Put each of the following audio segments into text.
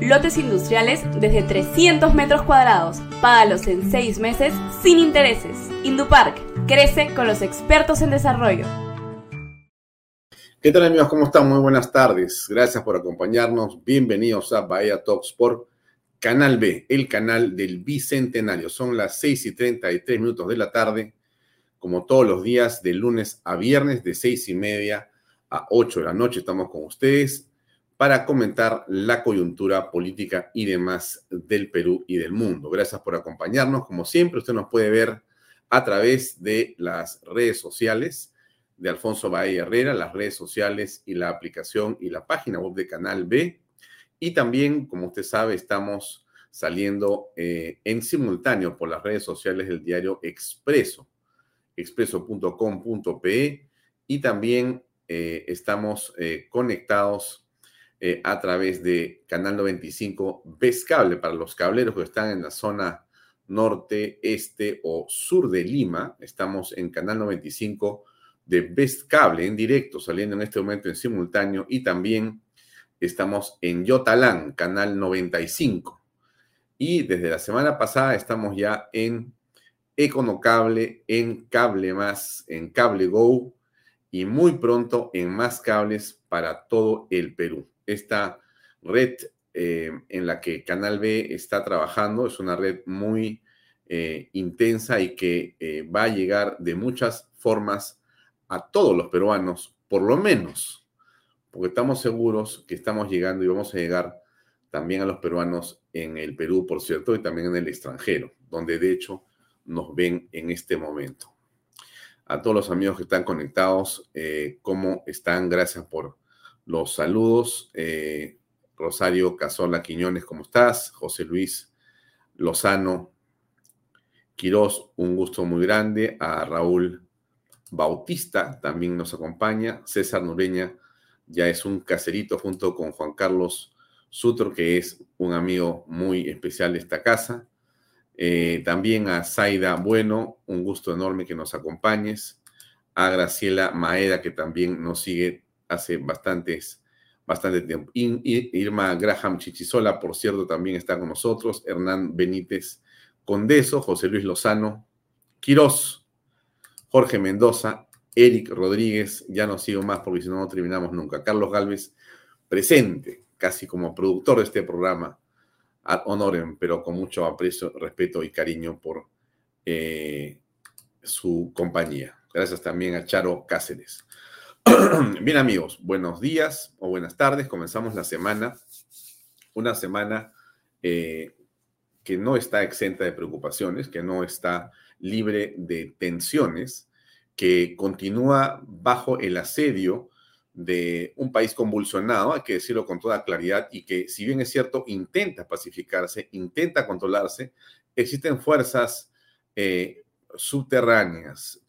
lotes industriales desde 300 metros cuadrados. Págalos en 6 meses sin intereses. Indupark Crece con los expertos en desarrollo. ¿Qué tal amigos? ¿Cómo están? Muy buenas tardes. Gracias por acompañarnos. Bienvenidos a Bahía Talks por Canal B, el canal del Bicentenario. Son las 6 y 33 minutos de la tarde, como todos los días, de lunes a viernes, de 6 y media a 8 de la noche. Estamos con ustedes para comentar la coyuntura política y demás del Perú y del mundo. Gracias por acompañarnos. Como siempre, usted nos puede ver a través de las redes sociales de Alfonso Bahía Herrera, las redes sociales y la aplicación y la página web de Canal B. Y también, como usted sabe, estamos saliendo eh, en simultáneo por las redes sociales del diario Expreso, expreso.com.pe y también eh, estamos eh, conectados a través de Canal 95 Ves Cable para los cableros que están en la zona norte, este o sur de Lima. Estamos en Canal 95 de Best Cable en directo, saliendo en este momento en simultáneo y también estamos en Yotalán, Canal 95. Y desde la semana pasada estamos ya en Econocable, en Cable Más, en Cable Go y muy pronto en más cables para todo el Perú. Esta red eh, en la que Canal B está trabajando. Es una red muy eh, intensa y que eh, va a llegar de muchas formas a todos los peruanos, por lo menos, porque estamos seguros que estamos llegando y vamos a llegar también a los peruanos en el Perú, por cierto, y también en el extranjero, donde de hecho nos ven en este momento. A todos los amigos que están conectados, ¿cómo están? Gracias por los saludos. Rosario Casola Quiñones, ¿cómo estás? José Luis Lozano Quiroz, un gusto muy grande. A Raúl Bautista también nos acompaña. César Nureña ya es un caserito junto con Juan Carlos Sutro, que es un amigo muy especial de esta casa. Eh, también a Zaida Bueno, un gusto enorme que nos acompañes. A Graciela Maeda, que también nos sigue hace bastantes bastante tiempo. Irma Graham Chichisola, por cierto, también está con nosotros. Hernán Benítez Condeso, José Luis Lozano, Quirós, Jorge Mendoza, Eric Rodríguez, ya no sigo más porque si no, no terminamos nunca. Carlos Galvez, presente, casi como productor de este programa, ad honorem, pero con mucho aprecio, respeto y cariño por eh, su compañía. Gracias también a Charo Cáceres. Bien amigos, buenos días o buenas tardes. Comenzamos la semana, una semana eh, que no está exenta de preocupaciones, que no está libre de tensiones, que continúa bajo el asedio de un país convulsionado, hay que decirlo con toda claridad, y que si bien es cierto, intenta pacificarse, intenta controlarse, existen fuerzas eh, subterráneas,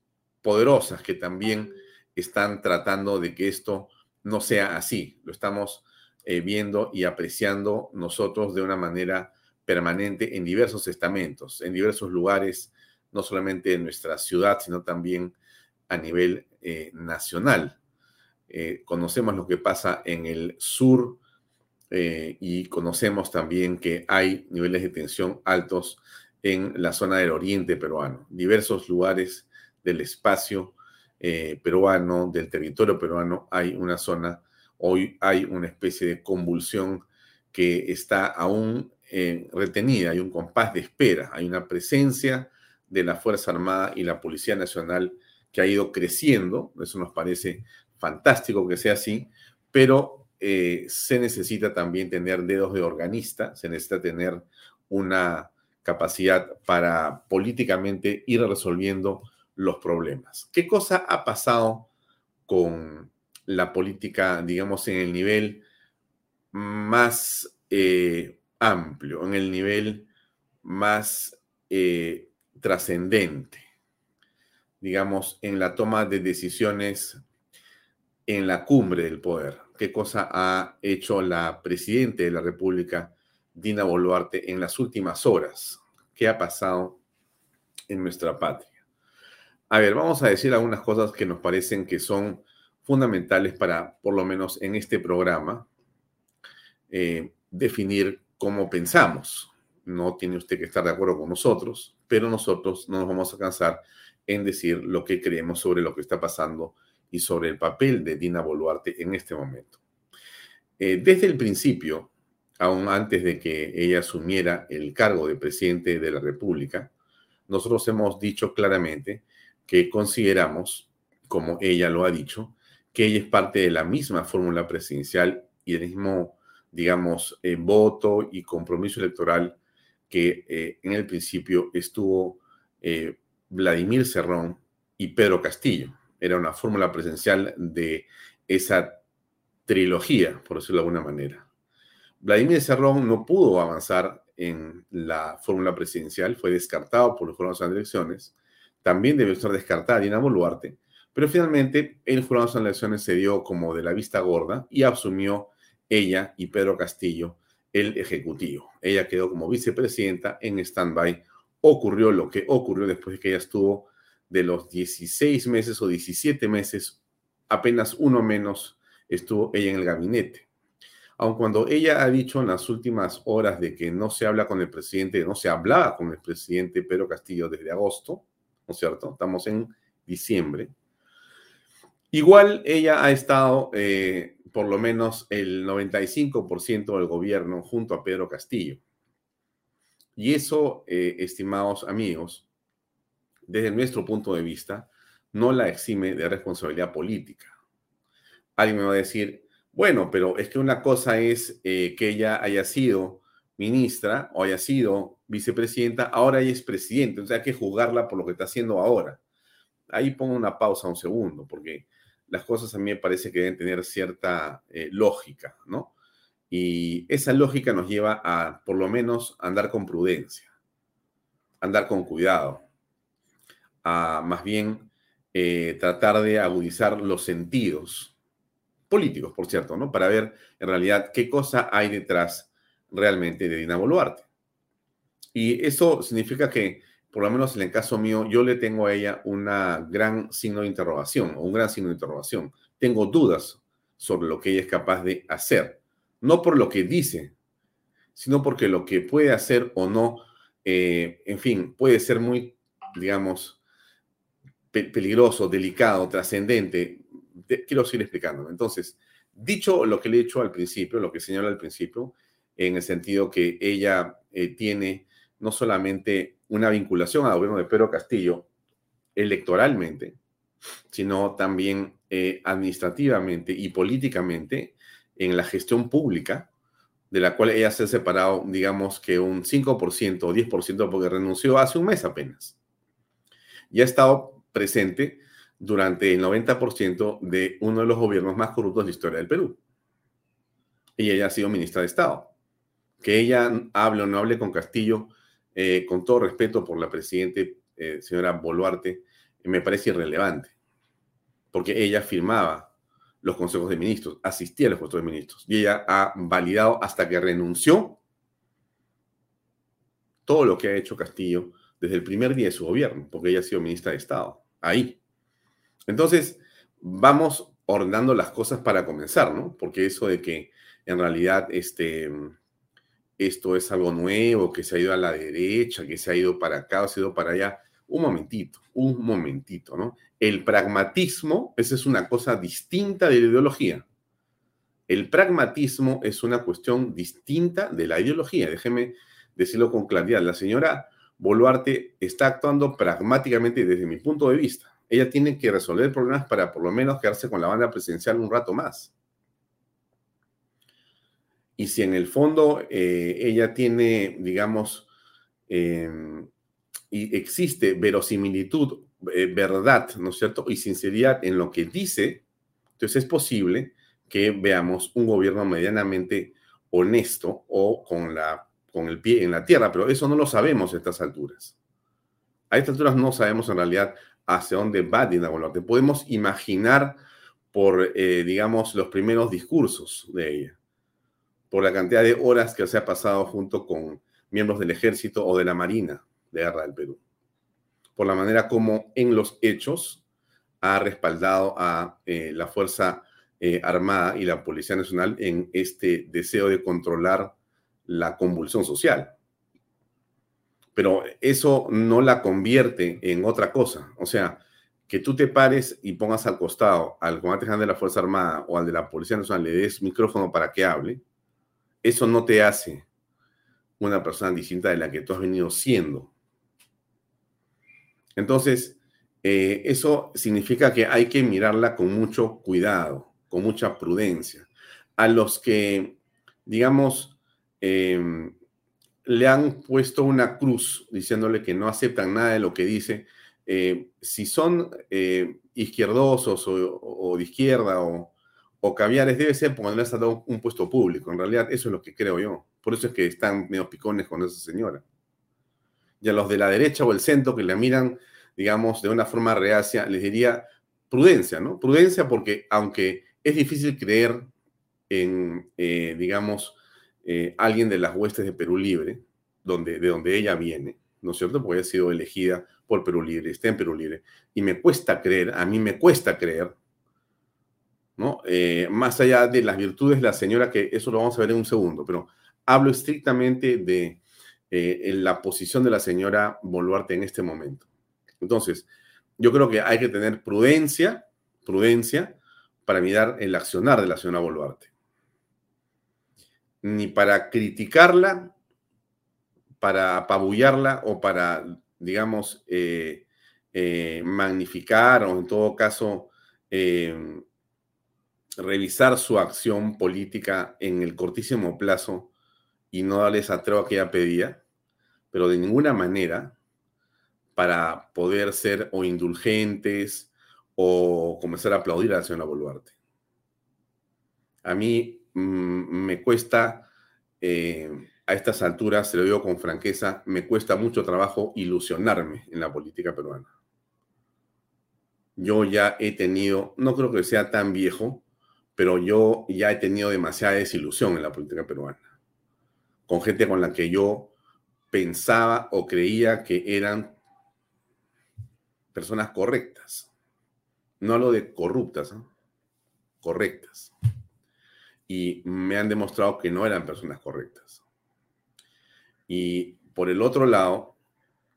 poderosas, que también están tratando de que esto no sea así. Lo estamos eh, viendo y apreciando nosotros de una manera permanente en diversos estamentos, en diversos lugares, no solamente en nuestra ciudad, sino también a nivel eh, nacional. Eh, conocemos lo que pasa en el sur y conocemos también que hay niveles de tensión altos en la zona del oriente peruano, diversos lugares del espacio peruano, del territorio peruano, hay una zona, hoy hay una especie de convulsión que está aún retenida, hay un compás de espera, hay una presencia de la Fuerza Armada y la Policía Nacional que ha ido creciendo, eso nos parece fantástico que sea así, pero eh, se necesita también tener dedos de organista, se necesita tener una capacidad para políticamente ir resolviendo los problemas. ¿Qué cosa ha pasado con la política, digamos, en el nivel más eh, amplio, en el nivel más eh, trascendente, digamos, en la toma de decisiones en la cumbre del poder. ¿Qué cosa ha hecho la presidenta de la República, Dina Boluarte, en las últimas horas? ¿Qué ha pasado en nuestra patria? A ver, vamos a decir algunas cosas que nos parecen que son fundamentales para, por lo menos en este programa, eh, definir cómo pensamos. No tiene usted que estar de acuerdo con nosotros, pero nosotros no nos vamos a cansar en decir lo que creemos sobre lo que está pasando y sobre el papel de Dina Boluarte en este momento. Eh, desde el principio, aún antes de que ella asumiera el cargo de presidente de la República, nosotros hemos dicho claramente que consideramos, como ella lo ha dicho, que ella es parte de la misma fórmula presidencial y del mismo digamos, eh, voto y compromiso electoral que eh, en el principio estuvo eh, Vladimir Cerrón y Pedro Castillo. Era una fórmula presencial de esa trilogía, por decirlo de alguna manera. Vladimir Cerrón no pudo avanzar en la fórmula presidencial, fue descartado por los jurados de elecciones. También debió ser descartada Dina Boluarte, pero finalmente el jurado de elecciones se dio como de la vista gorda y asumió ella y Pedro Castillo el Ejecutivo. Ella quedó como vicepresidenta en stand-by. Ocurrió lo que ocurrió después de que ella estuvo de los 16 meses o 17 meses, apenas uno menos estuvo ella en el gabinete. Aun cuando ella ha dicho en las últimas horas de que no se habla con el presidente, no se hablaba con el presidente Pedro Castillo desde agosto, ¿no es cierto? Estamos en diciembre. Igual ella ha estado eh, por lo menos el 95% del gobierno junto a Pedro Castillo. Y eso, eh, estimados amigos, desde nuestro punto de vista, no la exime de responsabilidad política. Alguien me va a decir, bueno, pero es que una cosa es eh, que ella haya sido ministra o haya sido vicepresidenta, ahora ella es presidente, entonces hay que juzgarla por lo que está haciendo ahora. Ahí pongo una pausa un segundo, porque las cosas a mí me parece que deben tener cierta eh, lógica, ¿no? Y esa lógica nos lleva a, por lo menos, andar con prudencia, andar con cuidado, a más bien eh, tratar de agudizar los sentidos políticos, por cierto, ¿no? Para ver en realidad qué cosa hay detrás realmente de Dina Boluarte. Y eso significa que por lo menos en el caso mío, yo le tengo a ella una gran signo de interrogación o un gran signo de interrogación. Tengo dudas sobre lo que ella es capaz de hacer. No por lo que dice, sino porque lo que puede hacer o no, eh, en fin, puede ser muy, digamos, peligroso, delicado, trascendente. quiero seguir explicándome. Entonces, dicho lo que le he dicho al principio, lo que señala al principio, en el sentido que ella eh, tiene no solamente una vinculación al gobierno de Pedro Castillo electoralmente, sino también eh, administrativamente y políticamente en la gestión pública de la cual ella se ha separado, digamos que un 5% o 10% porque renunció hace un mes apenas. Y ha estado presente durante el 90% de uno de los gobiernos más corruptos de la historia del Perú. Y ella ha sido ministra de Estado. Que ella hable o no hable con Castillo, eh, con todo respeto por la presidenta eh, señora Boluarte, me parece irrelevante. Porque ella firmaba los consejos de ministros, asistía a los consejos de ministros. Y ella ha validado hasta que renunció todo lo que ha hecho Castillo desde el primer día de su gobierno, porque ella ha sido ministra de Estado. Ahí. Entonces, vamos ordenando las cosas para comenzar, ¿no? Porque eso de que en realidad este, esto es algo nuevo, que se ha ido a la derecha, que se ha ido para acá, o se ha ido para allá, un momentito, un momentito, ¿no? El pragmatismo, esa es una cosa distinta de la ideología. El pragmatismo es una cuestión distinta de la ideología. Déjeme decirlo con claridad. La señora Boluarte está actuando pragmáticamente desde mi punto de vista. Ella tiene que resolver problemas para por lo menos quedarse con la banda presidencial un rato más. Y si en el fondo eh, ella tiene, digamos, em, y existe verosimilitud, eh, verdad, ¿no es cierto? Y sinceridad en lo que dice, entonces es posible que veamos un gobierno medianamente honesto o con, la, con el pie en la tierra, pero eso no lo sabemos a estas alturas. A estas alturas no sabemos en realidad hacia dónde va Dina Boluarte. Podemos imaginar por, eh, digamos, los primeros discursos de ella, por la cantidad de horas que se ha pasado junto con miembros del ejército o de la marina, de Guerra del Perú. Por la manera como en los hechos ha respaldado a eh, la Fuerza eh, Armada y la Policía Nacional en este deseo de controlar la convulsión social. Pero eso no la convierte en otra cosa. O sea, que tú te pares y pongas al costado al comandante general de la Fuerza Armada o al de la Policía Nacional, le des micrófono para que hable, eso no te hace una persona distinta de la que tú has venido siendo. Entonces, eh, eso significa que hay que mirarla con mucho cuidado, con mucha prudencia. A los que, digamos, em, le han puesto una cruz diciéndole que no aceptan nada de lo que dice, eh, si son eh, izquierdosos o, de izquierda o, o, caviares, debe ser no les ha dado un puesto público. En realidad, eso es lo que creo yo. Por eso es que están medio picones con esa señora y a los de la derecha o el centro que la miran, digamos, de una forma reacia, les diría prudencia, ¿no? Prudencia porque aunque es difícil creer en, eh, digamos, eh, alguien de las huestes de Perú Libre, donde, de donde ella viene, ¿no es cierto? Porque ha sido elegida por Perú Libre, está en Perú Libre, y me cuesta creer, a mí me cuesta creer, Eh, más allá de las virtudes de la señora, que eso lo vamos a ver en un segundo, pero hablo estrictamente de eh, la posición de la señora Boluarte en este momento. Entonces, yo creo que hay que tener prudencia, prudencia para mirar el accionar de la señora Boluarte. Ni para criticarla, para apabullarla o para, digamos, eh, magnificar o en todo caso revisar su acción política en el cortísimo plazo y no darle esa traba que ella pedía, pero de ninguna manera para poder ser o indulgentes o comenzar a aplaudir a la señora Boluarte. A mí mm, me cuesta, eh, a estas alturas, se lo digo con franqueza, me cuesta mucho trabajo ilusionarme en la política peruana. Yo ya he tenido, no creo que sea tan viejo, pero yo ya he tenido demasiada desilusión en la política peruana con gente con la que yo pensaba o creía que eran personas correctas. No lo de corruptas, correctas. Y me han demostrado que no eran personas correctas. Y por el otro lado,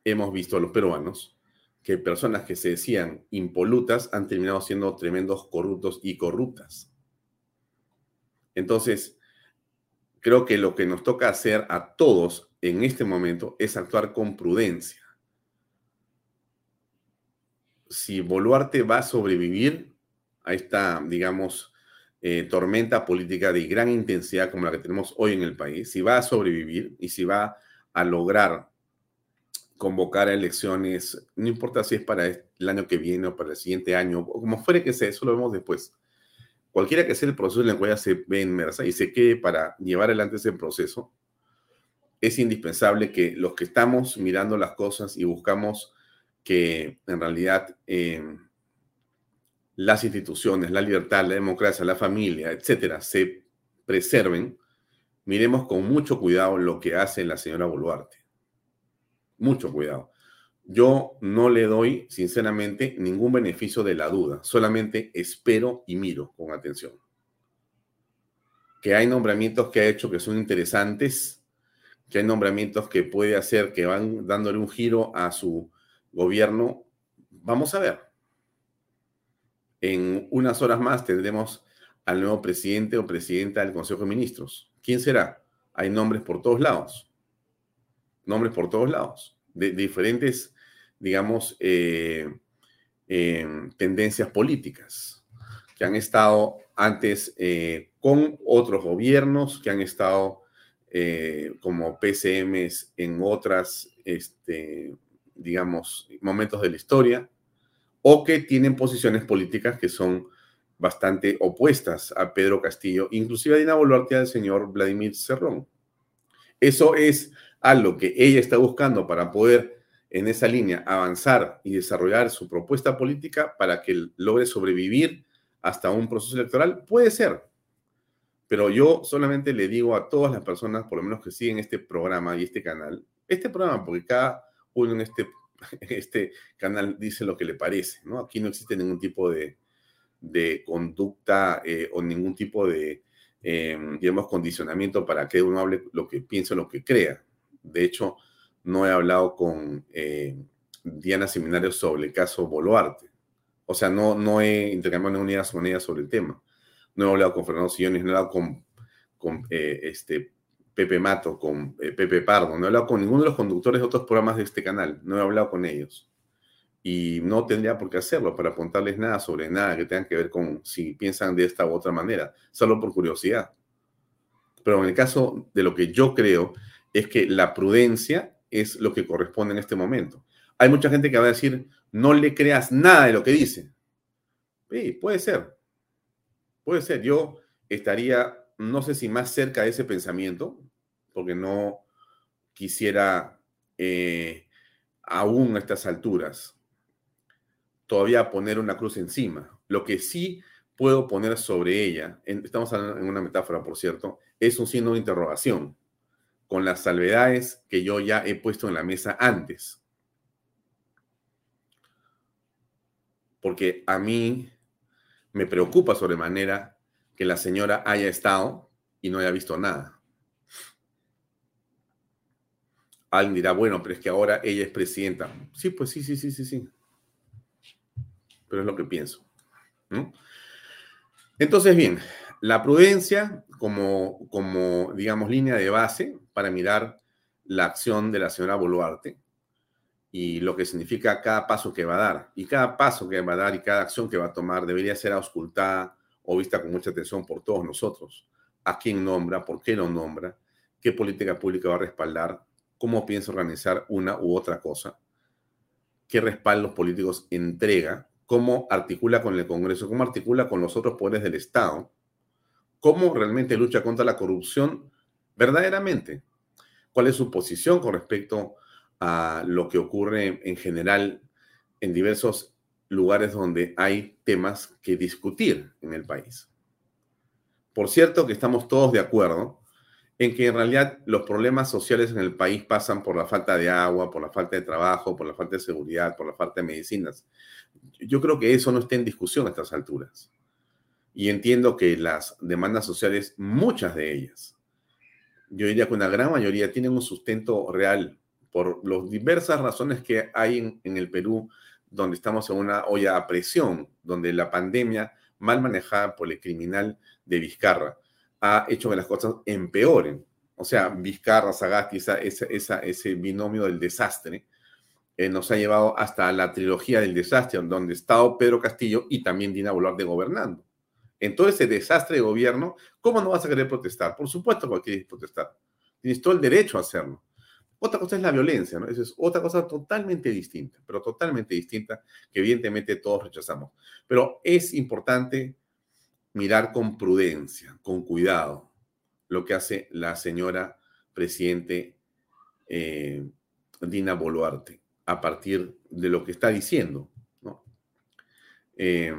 hemos visto a los peruanos que personas que se decían impolutas han terminado siendo tremendos corruptos y corruptas. Entonces, creo que lo que nos toca hacer a todos en este momento es actuar con prudencia. Si Boluarte va a sobrevivir a esta, digamos, eh, tormenta política de gran intensidad como la que tenemos hoy en el país, si va a sobrevivir y si va a lograr convocar a elecciones, no importa si es para el año que viene o para el siguiente año, o como fuere que sea, eso lo vemos después. Cualquiera que sea el proceso en el cual se ve inmersa y se quede para llevar adelante ese proceso, es indispensable que los que estamos mirando las cosas y buscamos que en realidad eh, las instituciones, la libertad, la democracia, la familia, etcétera, se preserven, miremos con mucho cuidado lo que hace la señora Boluarte. Mucho cuidado. Yo no le doy, sinceramente, ningún beneficio de la duda, solamente espero y miro con atención. Que hay nombramientos que ha hecho que son interesantes, que hay nombramientos que puede hacer que van dándole un giro a su gobierno. Vamos a ver en unas horas más tendremos al nuevo presidente o presidenta del Consejo de Ministros. ¿Quién será? Hay nombres por todos lados. Nombres por todos lados. De, diferentes, digamos, eh, eh, tendencias políticas que han estado antes eh, con otros gobiernos, que han estado como PCMs en otras, este, digamos, momentos de la historia o que tienen posiciones políticas que son bastante opuestas a Pedro Castillo, inclusive a Dina Boluarte y al señor Vladimir Cerrón. Eso es algo que ella está buscando para poder en esa línea avanzar y desarrollar su propuesta política para que logre sobrevivir hasta un proceso electoral. Puede ser, pero yo solamente le digo a todas las personas, por lo menos que siguen este programa y este canal, este programa, porque cada uno en este este canal dice lo que le parece, ¿no? Aquí no existe ningún tipo de, conducta eh, o ningún tipo de, eh, digamos, condicionamiento para que uno hable lo que piense o lo que crea. De hecho, no he hablado con eh, Diana Seminario sobre el caso Boluarte. O sea, no, no he intercambiado ninguna idea sobre el tema. No he hablado con Fernando Sillones, no he hablado con, con este, Pepe Mato, con eh, Pepe Pardo, no he hablado con ninguno de los conductores de otros programas de este canal, no he hablado con ellos. Y no tendría por qué hacerlo para apuntarles nada sobre nada que tenga que ver con si piensan de esta u otra manera, solo por curiosidad. Pero en el caso de lo que yo creo es que la prudencia es lo que corresponde en este momento. Hay mucha gente que va a decir, no le creas nada de lo que dice. Sí, puede ser. Puede ser. Yo estaría no sé si más cerca de ese pensamiento, porque no quisiera eh, aún a estas alturas todavía poner una cruz encima. Lo que sí puedo poner sobre ella, estamos hablando en una metáfora, por cierto, es un signo de interrogación, con las salvedades que yo ya he puesto en la mesa antes. Porque a mí me preocupa sobremanera que la señora haya estado y no haya visto nada. Alguien dirá, bueno, pero es que ahora ella es presidenta. Sí, pues sí, sí, sí, sí, sí. Pero es lo que pienso. Entonces, bien, la prudencia como, como, digamos, línea de base para mirar la acción de la señora Boluarte y lo que significa cada paso que va a dar. Y cada paso que va a dar y cada acción que va a tomar debería ser auscultada o vista con mucha atención por todos nosotros. ¿A quién nombra? ¿Por qué lo nombra? ¿Qué política pública va a respaldar? ¿Cómo piensa organizar una u otra cosa? ¿Qué respaldos políticos entrega? ¿Cómo articula con el Congreso? ¿Cómo articula con los otros poderes del Estado? ¿Cómo realmente lucha contra la corrupción verdaderamente? ¿Cuál es su posición con respecto a lo que ocurre en general en diversos lugares donde hay temas que discutir en el país. Por cierto que estamos todos de acuerdo en que en realidad los problemas sociales en el país pasan por la falta de agua, por la falta de trabajo, por la falta de seguridad, por la falta de medicinas. Yo creo que eso no está en discusión a estas alturas. Y entiendo que las demandas sociales, muchas de ellas, yo diría que una gran mayoría tienen un sustento real por las diversas razones que hay en, en el Perú donde estamos en una olla a presión, donde la pandemia mal manejada por el criminal de Vizcarra ha hecho que las cosas empeoren. O sea, Vizcarra, Sagasti, esa, ese binomio del desastre, eh, nos ha llevado hasta la trilogía del desastre, donde estado Pedro Castillo y también Dina Boluarte gobernando. En todo ese desastre de gobierno, ¿cómo no vas a querer protestar? Por supuesto que quieres protestar. Tienes todo el derecho a hacerlo. Otra cosa es la violencia, ¿no? Esa es otra cosa totalmente distinta, pero totalmente distinta que evidentemente todos rechazamos. Pero es importante mirar con prudencia, con cuidado, lo que hace la señora presidente eh, Dina Boluarte a partir de lo que está diciendo. ¿no? Eh,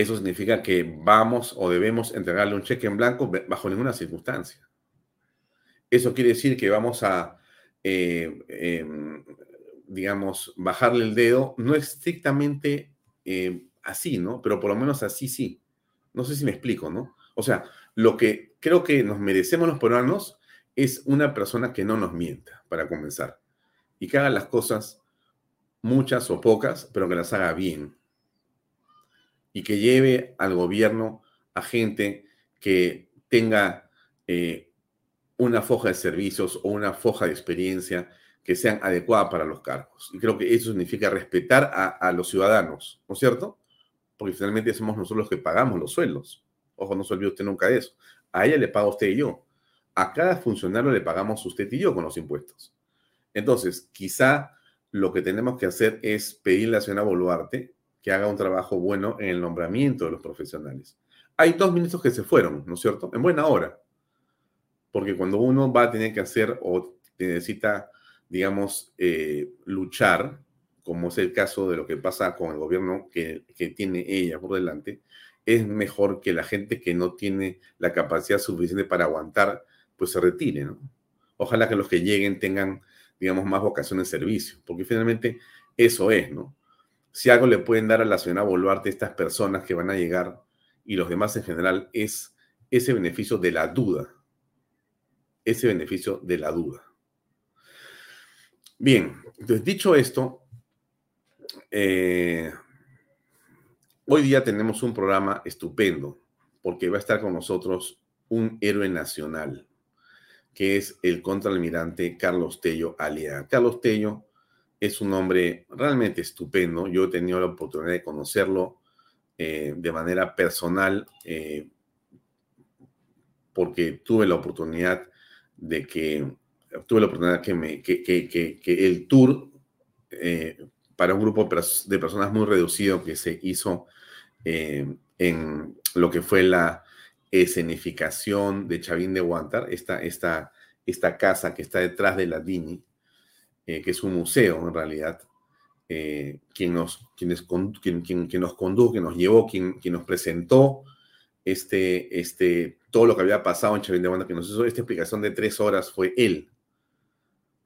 eso significa que vamos o debemos entregarle un cheque en blanco bajo ninguna circunstancia. Eso quiere decir que vamos a, eh, em, digamos, bajarle el dedo, no estrictamente eh, así, ¿no? Pero por lo menos así sí. No sé si me explico, ¿no? O sea, lo que creo que nos merecemos los peruanos es una persona que no nos mienta, para comenzar, y que haga las cosas, muchas o pocas, pero que las haga bien y que lleve al gobierno a gente que tenga eh, una foja de servicios o una foja de experiencia que sean adecuadas para los cargos. Y creo que eso significa respetar a, los ciudadanos, ¿no es cierto? Porque finalmente somos nosotros los que pagamos los sueldos. Ojo, no se olvide usted nunca de eso. A ella le paga usted y yo. A cada funcionario le pagamos usted y yo con los impuestos. Entonces, quizá lo que tenemos que hacer es pedirle a la señora Boluarte que haga un trabajo bueno en el nombramiento de los profesionales. Hay dos ministros que se fueron, ¿no es cierto? En buena hora. Porque cuando uno va a tener que hacer o necesita, digamos, eh, luchar, como es el caso de lo que pasa con el gobierno que, que tiene ella por delante, es mejor que la gente que no tiene la capacidad suficiente para aguantar, pues se retire, ¿no? Ojalá que los que lleguen tengan, digamos, más vocación de servicio, porque finalmente eso es, ¿no? Si algo le pueden dar a la señora Boluarte estas personas que van a llegar y los demás en general es ese beneficio de la duda. Ese beneficio de la duda. Bien, entonces dicho esto, eh, hoy día tenemos un programa estupendo porque va a estar con nosotros un héroe nacional, que es el contraalmirante Carlos Tello Aliaga. Carlos Tello es un hombre realmente estupendo. Yo he tenido la oportunidad de conocerlo eh, de manera personal eh, porque tuve la oportunidad de que tuve la oportunidad que, me, que, que, el tour eh, para un grupo de personas muy reducido que se hizo en lo que fue la escenificación de Chavín de Guantar, esta, esta, esta casa que está detrás de la Dini, eh, que es un museo en realidad, eh, quien, nos, quien, quien, nos condujo, quien nos llevó, quien, quien nos presentó este, este, todo lo que había pasado en Banda, que nos hizo esta explicación de tres horas, fue él.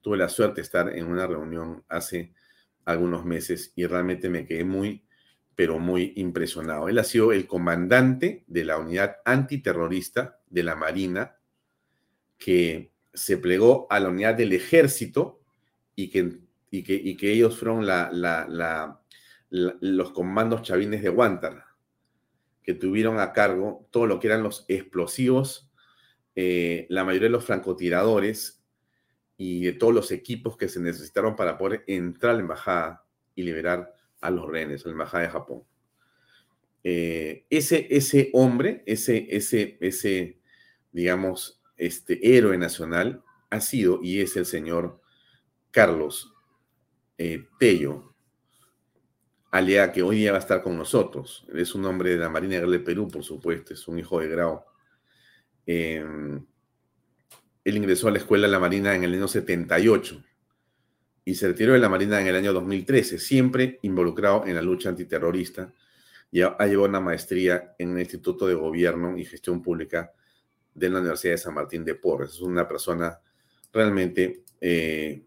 Tuve la suerte de estar en una reunión hace algunos meses y realmente me quedé muy, pero muy impresionado. Él ha sido el comandante de la unidad antiterrorista de la Marina que se plegó a la unidad del ejército y que, y que, y que ellos fueron los comandos chavines de Guantar, que tuvieron a cargo todo lo que eran los explosivos, eh, la mayoría de los francotiradores y de todos los equipos que se necesitaron para poder entrar a la embajada y liberar a los rehenes, a la embajada de Japón. Eh, ese, ese hombre, ese, ese, ese, digamos, este héroe nacional ha sido y es el señor Carlos eh, Tello, aliada que hoy día va a estar con nosotros. Es un hombre de la Marina de Perú, por supuesto, es un hijo de grado. Em, él ingresó a la escuela de la Marina en el año 78 y se retiró de la Marina en el año 2013, siempre involucrado en la lucha antiterrorista. Y ha, llevado una maestría en el Instituto de Gobierno y Gestión Pública de la Universidad de San Martín de Porres. Es una persona realmente eh,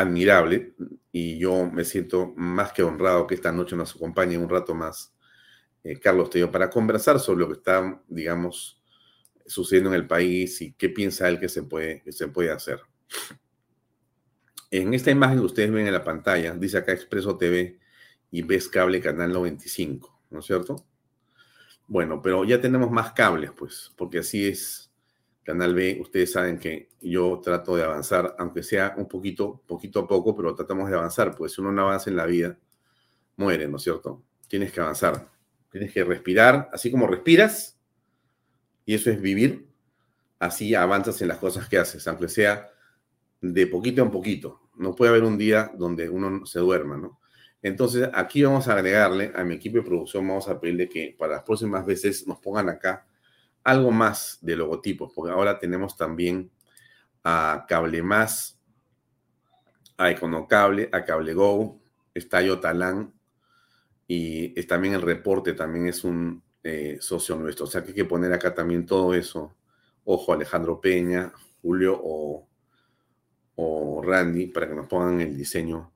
admirable y yo me siento más que honrado que esta noche nos acompañe un rato más eh, Carlos Tello para conversar sobre lo que está, digamos, sucediendo en el país y qué piensa él que se puede, que se puede hacer. En esta imagen que ustedes ven en la pantalla, dice acá Expreso TV y ves cable canal 95, ¿no es cierto? Bueno, pero ya tenemos más cables, pues, porque así es Canal B, ustedes saben que yo trato de avanzar, aunque sea un poquito, poquito a poco, pero tratamos de avanzar, pues si uno no avanza en la vida, muere, ¿no es cierto? Tienes que avanzar. Tienes que respirar, así como respiras, y eso es vivir, así avanzas en las cosas que haces, aunque sea de poquito en poquito. No puede haber un día donde uno se duerma, ¿no? Entonces, aquí vamos a agregarle a mi equipo de producción, vamos a pedirle que para las próximas veces nos pongan acá algo más de logotipos, porque ahora tenemos también a Cable Más, a Econocable, a Cable Go, está Yotalán y es también el reporte, también es un eh, socio nuestro. O sea que hay que poner acá también todo eso. Ojo, Alejandro Peña, Julio o, o Randy, para que nos pongan el diseño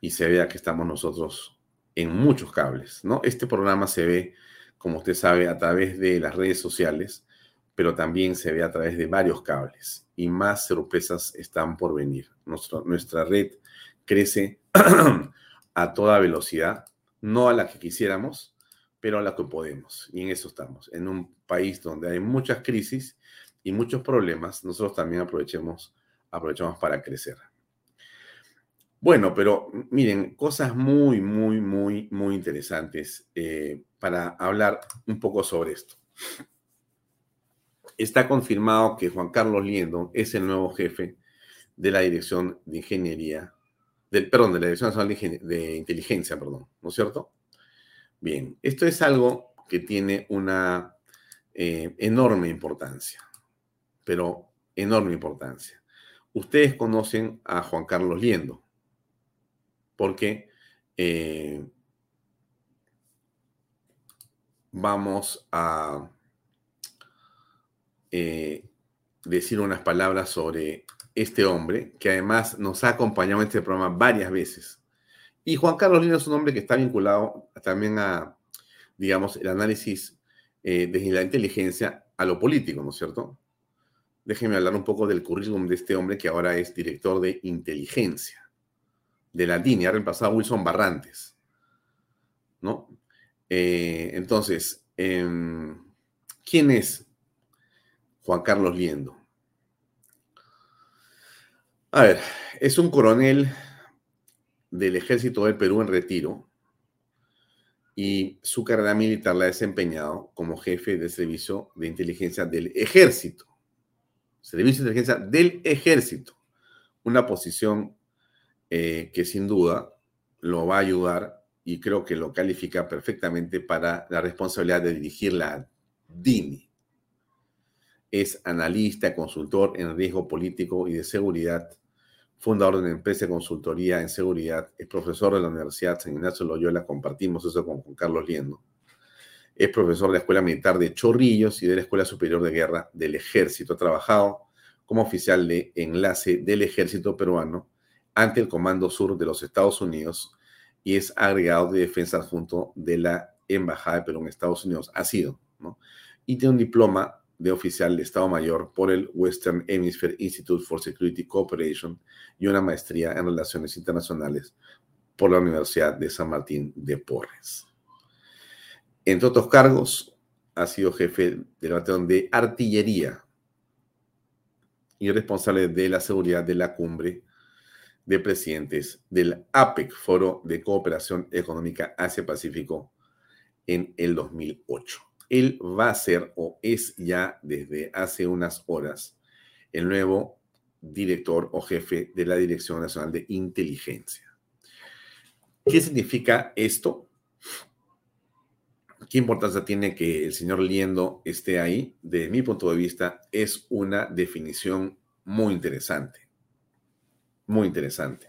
y se vea que estamos nosotros en muchos cables, ¿no? Este programa se ve, como usted sabe, a través de las redes sociales, pero también se ve a través de varios cables y más sorpresas están por venir. nuestra red crece a toda velocidad, no a la que quisiéramos, pero a la que podemos. Y en eso estamos. En un país donde hay muchas crisis y muchos problemas, nosotros también aprovechemos, aprovechamos para crecer. Bueno, pero miren, cosas muy, muy, muy, muy interesantes eh, para hablar un poco sobre esto. Está confirmado que Juan Carlos Liendo es el nuevo jefe de la Dirección de Ingeniería, del, perdón, de la Dirección Nacional de, Inteligencia, perdón, ¿no es cierto? Bien, esto es algo que tiene una eh, enorme importancia, pero enorme importancia. Ustedes conocen a Juan Carlos Liendo, porque eh, vamos a eh, decir unas palabras sobre este hombre, que además nos ha acompañado en este programa varias veces. Y Juan Carlos Lino es un hombre que está vinculado también a, digamos, el análisis eh, desde la inteligencia a lo político, ¿no es cierto? Déjenme hablar un poco del currículum de este hombre que ahora es director de inteligencia de la línea, ha reemplazado a Wilson Barrantes. ¿No? Eh, entonces, em, ¿quién es Juan Carlos Liendo? A ver, es un coronel del ejército del Perú en retiro y su carrera militar la ha desempeñado como jefe de servicio de inteligencia del ejército. Servicio de inteligencia del ejército. Una posición eh, que sin duda lo va a ayudar y creo que lo califica perfectamente para la responsabilidad de dirigir la DINI. Es analista, consultor en riesgo político y de seguridad, fundador de una empresa de consultoría en seguridad, es profesor de la Universidad San Ignacio Loyola, compartimos eso con Carlos Liendo. Es profesor de la Escuela Militar de Chorrillos y de la Escuela Superior de Guerra del Ejército. Ha trabajado como oficial de enlace del Ejército peruano ante el Comando Sur de los Estados Unidos y es agregado de defensa adjunto de la Embajada de Perú en Estados Unidos. Ha sido, ¿no? Y tiene un diploma de oficial de Estado Mayor por el Western Hemisphere Institute for Security Cooperation y una maestría en Relaciones Internacionales por la Universidad de San Martín de Porres. Entre otros cargos, ha sido jefe del batallón de artillería y responsable de la seguridad de la cumbre de presidentes del APEC, Foro de Cooperación Económica Asia-Pacífico, en el 2008. Él va a ser o es ya desde hace unas horas el nuevo director o jefe de la Dirección Nacional de Inteligencia. ¿Qué significa esto? ¿Qué importancia tiene que el señor Liendo esté ahí? De mi punto de vista, es una definición muy interesante muy interesante.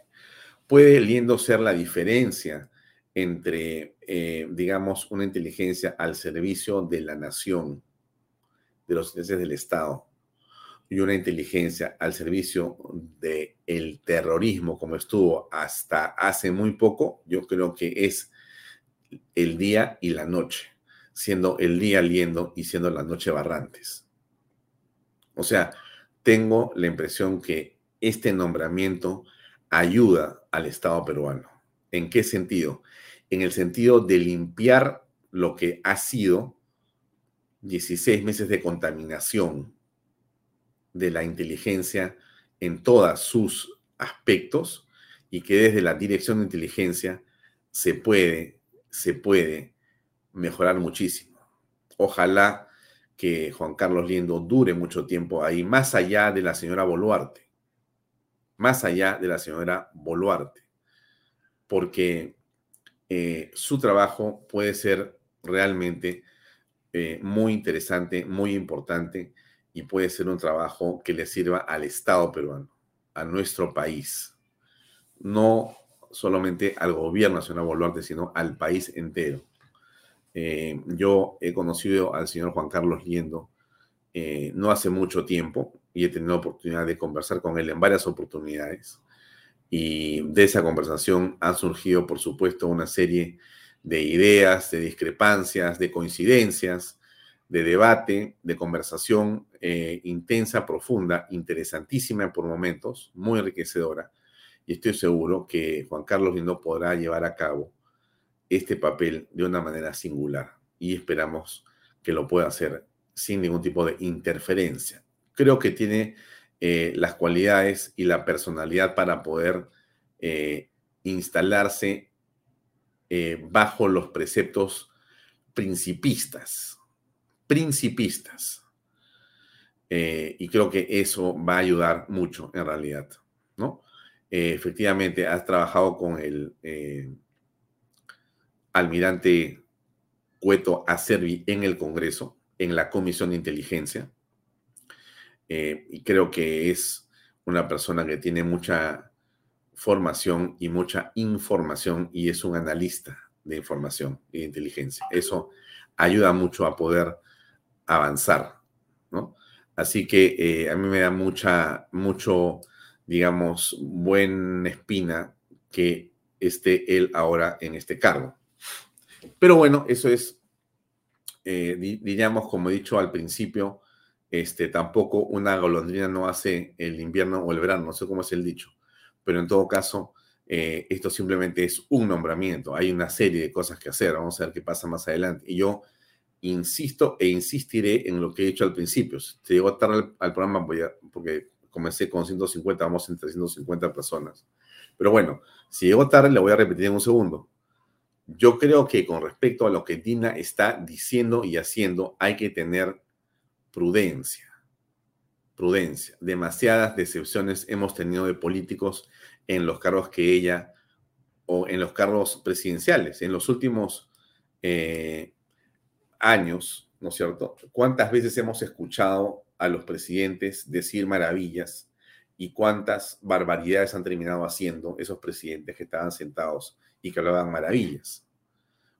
Puede lindo ser la diferencia entre, eh, digamos, una inteligencia al servicio de la nación, de los intereses del Estado, y una inteligencia al servicio del el terrorismo, como estuvo hasta hace muy poco, yo creo que es el día y la noche, siendo el día liendo y siendo la noche barrantes. O sea, tengo la impresión que este nombramiento ayuda al Estado peruano. ¿En qué sentido? En el sentido de limpiar lo que ha sido 16 meses de contaminación de la inteligencia en todos sus aspectos y que desde la dirección de inteligencia se puede, se puede mejorar muchísimo. Ojalá que Juan Carlos Liendo dure mucho tiempo ahí, más allá de la señora Boluarte, más allá de la señora Boluarte, porque eh, su trabajo puede ser realmente eh, muy interesante, muy importante y puede ser un trabajo que le sirva al Estado peruano, a nuestro país, no solamente al gobierno nacional Boluarte, sino al país entero. Eh, yo he conocido al señor Juan Carlos Liendo no hace mucho tiempo y he tenido oportunidad de conversar con él en varias oportunidades. Y de esa conversación han surgido, por supuesto, una serie de ideas, de discrepancias, de coincidencias, de debate, de conversación eh, intensa, profunda, interesantísima por momentos, muy enriquecedora. Y estoy seguro que Juan Carlos Lindo podrá llevar a cabo este papel de una manera singular y esperamos que lo pueda hacer sin ningún tipo de interferencia. Creo que tiene eh, las cualidades y la personalidad para poder eh, instalarse eh, bajo los preceptos principistas, principistas. y creo que eso va a ayudar mucho en realidad, ¿no? efectivamente, has trabajado con el almirante Cueto Acervi en el Congreso, en la Comisión de Inteligencia. Eh, y creo que es una persona que tiene mucha formación y mucha información y es un analista de información y de inteligencia. Eso ayuda mucho a poder avanzar, ¿no? Así que eh, a mí me da mucha, mucho, digamos, buena espina que esté él ahora en este cargo. Pero bueno, eso es, eh, diríamos, como he dicho al principio, este, tampoco una golondrina no hace el invierno o el verano, no sé cómo es el dicho, pero en todo caso, eh, esto simplemente es un nombramiento, hay una serie de cosas que hacer, vamos a ver qué pasa más adelante. Y yo insisto e insistiré en lo que he dicho al principio. Si llegó tarde al, programa, voy a, porque comencé con 150, vamos entre 150 personas. Pero bueno, si llegó tarde, le voy a repetir en un segundo. Yo creo que con respecto a lo que Dina está diciendo y haciendo, hay que tener prudencia. Prudencia. Demasiadas decepciones hemos tenido de políticos en los cargos que ella o en los cargos presidenciales. En los últimos eh, años, ¿no es cierto? ¿Cuántas veces hemos escuchado a los presidentes decir maravillas y cuántas barbaridades han terminado haciendo esos presidentes que estaban sentados y que hablaban maravillas.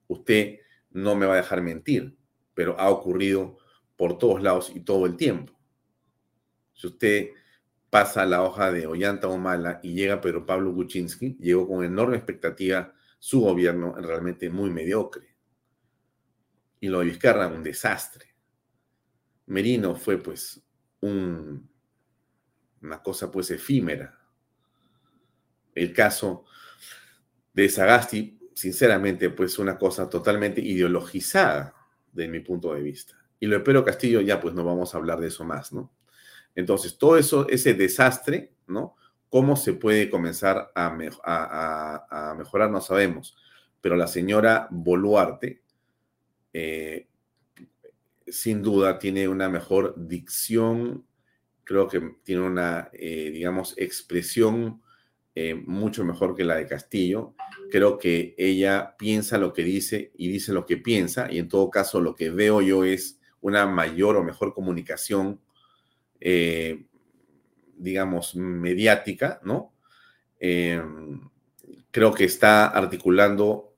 Usted no me va a dejar mentir, pero ha ocurrido por todos lados y todo el tiempo. Si usted pasa la hoja de Ollanta o Mala y llega Pedro Pablo Kuczynski, llegó con enorme expectativa su gobierno realmente muy mediocre. Y lo de Vizcarra, un desastre. Merino fue pues un, una cosa pues efímera. El caso de Sagasti, sinceramente, pues una cosa totalmente ideologizada de mi punto de vista. Y lo de Pedro Castillo ya pues no vamos a hablar de eso más, ¿no? Entonces, todo eso, ese desastre, ¿no? ¿Cómo se puede comenzar a, mejorar? No sabemos. Pero la señora Boluarte, eh, sin duda, tiene una mejor dicción, creo que tiene una, eh, digamos, expresión eh, mucho mejor que la de Castillo. Creo que ella piensa lo que dice y dice lo que piensa, y en todo caso lo que veo yo es una mayor o mejor comunicación, eh, digamos, mediática, ¿no? Eh, creo que está articulando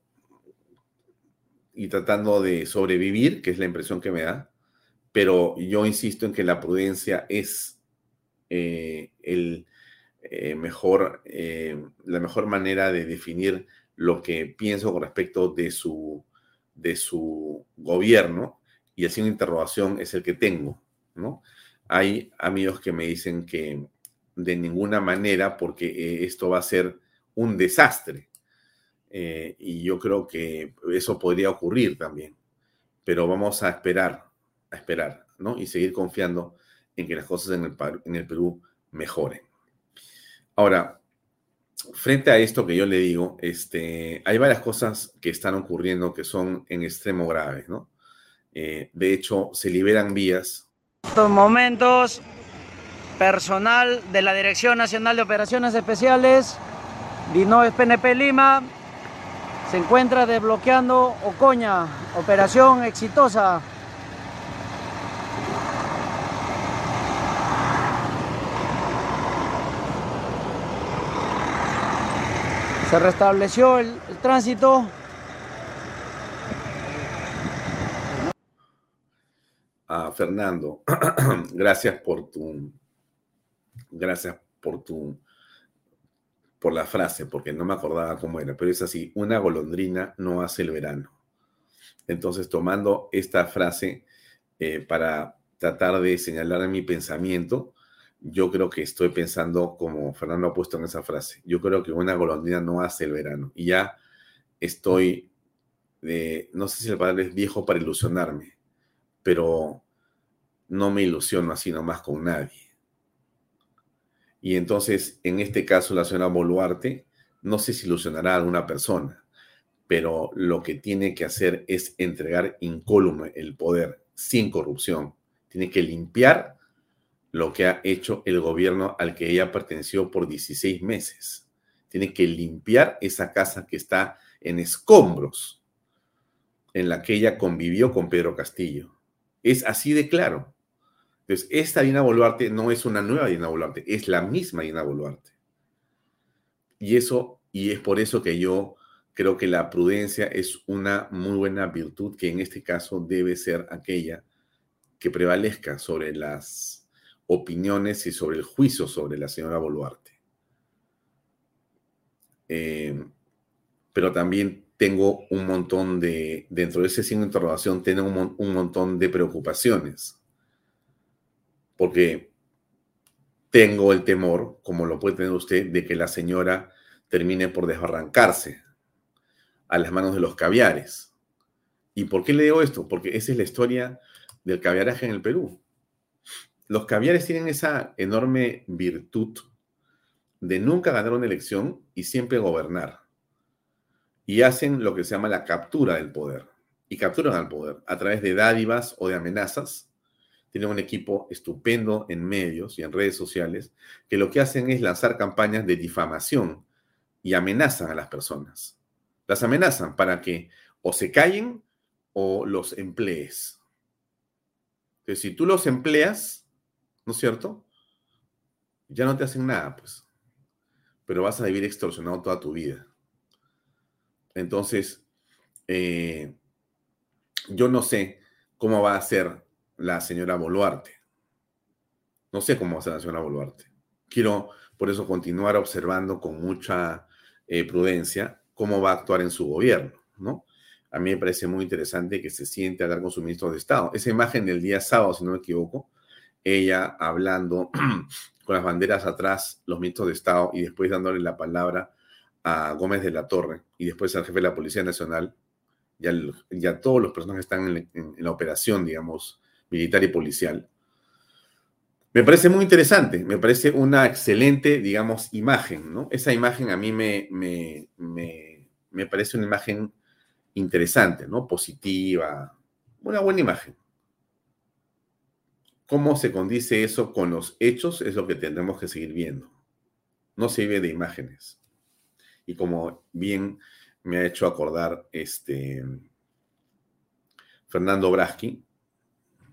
y tratando de sobrevivir, que es la impresión que me da, pero yo insisto en que la prudencia es el eh, mejor, eh, la mejor manera de definir lo que pienso con respecto de su, de su gobierno y así una interrogación es el que tengo, ¿no? Hay amigos que me dicen que de ninguna manera porque eh, esto va a ser un desastre y yo creo que eso podría ocurrir también, pero vamos a esperar, a esperar, ¿no? Y seguir confiando en que las cosas en el, en el Perú mejoren. Ahora, frente a esto que yo le digo, este, hay varias cosas que están ocurriendo que son en extremo graves, ¿no? Eh, de hecho, se liberan vías. En estos momentos, personal de la Dirección Nacional de Operaciones Especiales, DINOES PNP Lima, se encuentra desbloqueando Ocoña, operación exitosa. Se restableció el, el tránsito. Fernando, gracias por tu, gracias por tu, por la frase, porque no me acordaba cómo era, pero es así, una golondrina no hace el verano. Entonces, tomando esta frase eh, para tratar de señalar mi pensamiento, yo creo que estoy pensando como Fernando ha puesto en esa frase. Yo creo que una golondrina no hace el verano. Y ya estoy, de, no sé si el padre es viejo para ilusionarme, pero no me ilusiono así nomás con nadie. Y entonces, en este caso, la señora Boluarte no si ilusionará a alguna persona, pero lo que tiene que hacer es entregar incólume el poder sin corrupción. Tiene que limpiar lo que ha hecho el gobierno al que ella perteneció por 16 meses. Tiene que limpiar esa casa que está en escombros, en la que ella convivió con Pedro Castillo. Es así de claro. Entonces, esta Dina Boluarte no es una nueva Dina Boluarte, es la misma Dina Boluarte. Y eso, y es por eso que yo creo que la prudencia es una muy buena virtud que en este caso debe ser aquella que prevalezca sobre las opiniones y sobre el juicio sobre la señora Boluarte. Eh, pero también tengo un montón de, dentro de ese signo de interrogación, tengo un montón de preocupaciones. Porque tengo el temor, como lo puede tener usted, de que la señora termine por desbarrancarse a las manos de los caviares. ¿Y por qué le digo esto? Porque esa es la historia del caviaraje en el Perú. Los caviares tienen esa enorme virtud de nunca ganar una elección y siempre gobernar y hacen lo que se llama la captura del poder. Y capturan al poder a través de dádivas o de amenazas. Tienen un equipo estupendo en medios y en redes sociales que lo que hacen es lanzar campañas de difamación y amenazan a las personas. Las amenazan para que o se callen o los emplees. Entonces, si tú los empleas, ¿no es cierto? Ya no te hacen nada, pues. Pero vas a vivir extorsionado toda tu vida. Entonces, eh, yo no sé cómo va a ser la señora Boluarte. No sé cómo va a ser la señora Boluarte. Quiero por eso continuar observando con mucha eh, prudencia cómo va a actuar en su gobierno, ¿no? A mí me parece muy interesante que se siente a hablar con su ministro de Estado. Esa imagen del día sábado, si no me equivoco, ella hablando con las banderas atrás, los ministros de Estado, y después dándole la palabra a Gómez de la Torre y después al jefe de la Policía Nacional, ya, ya todos los personajes están en, la operación, digamos, militar y policial. Me parece muy interesante, me parece una excelente, digamos, imagen, ¿no? Esa imagen a mí me, me, me, me parece una imagen interesante, ¿no? Positiva, una buena imagen. ¿Cómo se condice eso con los hechos? Es lo que tendremos que seguir viendo. No se vive de imágenes y como bien me ha hecho acordar este Fernando Braschi,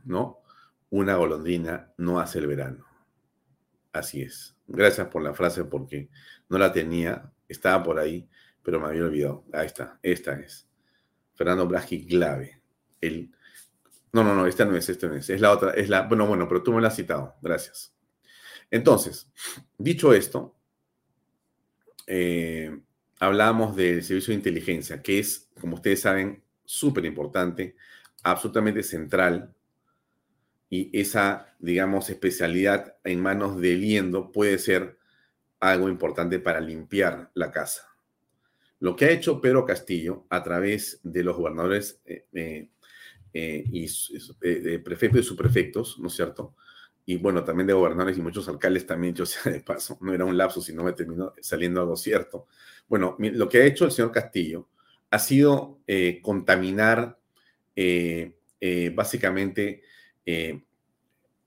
¿no? Una golondrina no hace el verano. Así es. Gracias por la frase porque no la tenía, estaba por ahí, pero me había olvidado. Ahí está, esta es. Fernando Braschi clave. El... No, no, no, esta no es, esta no es. Es la otra, es la. Bueno, bueno, pero tú me la has citado. Gracias. Entonces, dicho esto, eh, hablamos del servicio de inteligencia, que es, como ustedes saben, súper importante, absolutamente central. Y esa, digamos, especialidad en manos de Liendo puede ser algo importante para limpiar la casa. Lo que ha hecho Pedro Castillo a través de los gobernadores eh, eh, y prefectos y subprefectos, ¿no es cierto? y bueno, también de gobernadores y muchos alcaldes también, yo sea de paso, no era un lapso, sino me terminó saliendo algo cierto. Bueno, lo que ha hecho el señor Castillo ha sido eh, contaminar, eh, eh,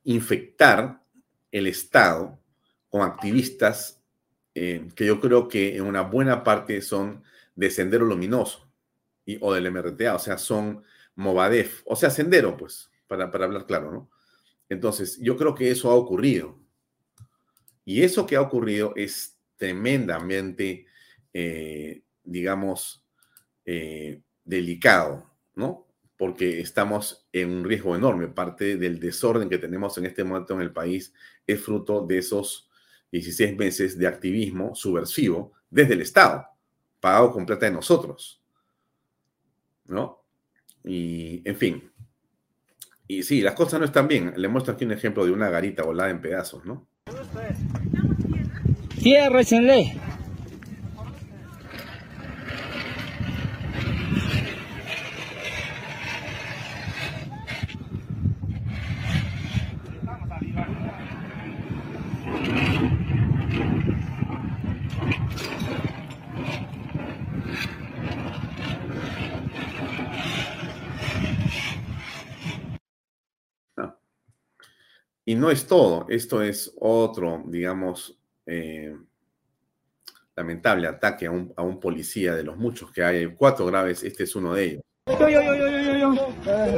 infectar el Estado con activistas que yo creo que en una buena parte son de Sendero Luminoso y, o del MRTA, o sea, son Movadef, o sea, Sendero, pues, para, para hablar claro, ¿no? Entonces, yo creo que eso ha ocurrido. Y eso que ha ocurrido es tremendamente, eh, digamos, eh, delicado, ¿no? Porque estamos en un riesgo enorme. Parte del desorden que tenemos en este momento en el país es fruto de esos 16 meses de activismo subversivo desde el Estado, pagado con plata de nosotros, ¿no? Y, en fin, y sí, las cosas no están bien. Le muestro aquí un ejemplo de una garita volada en pedazos, ¿no? ley. Y no es todo, esto es otro, digamos, eh, lamentable ataque a un, a un, policía de los muchos que hay, cuatro graves, este es uno de ellos.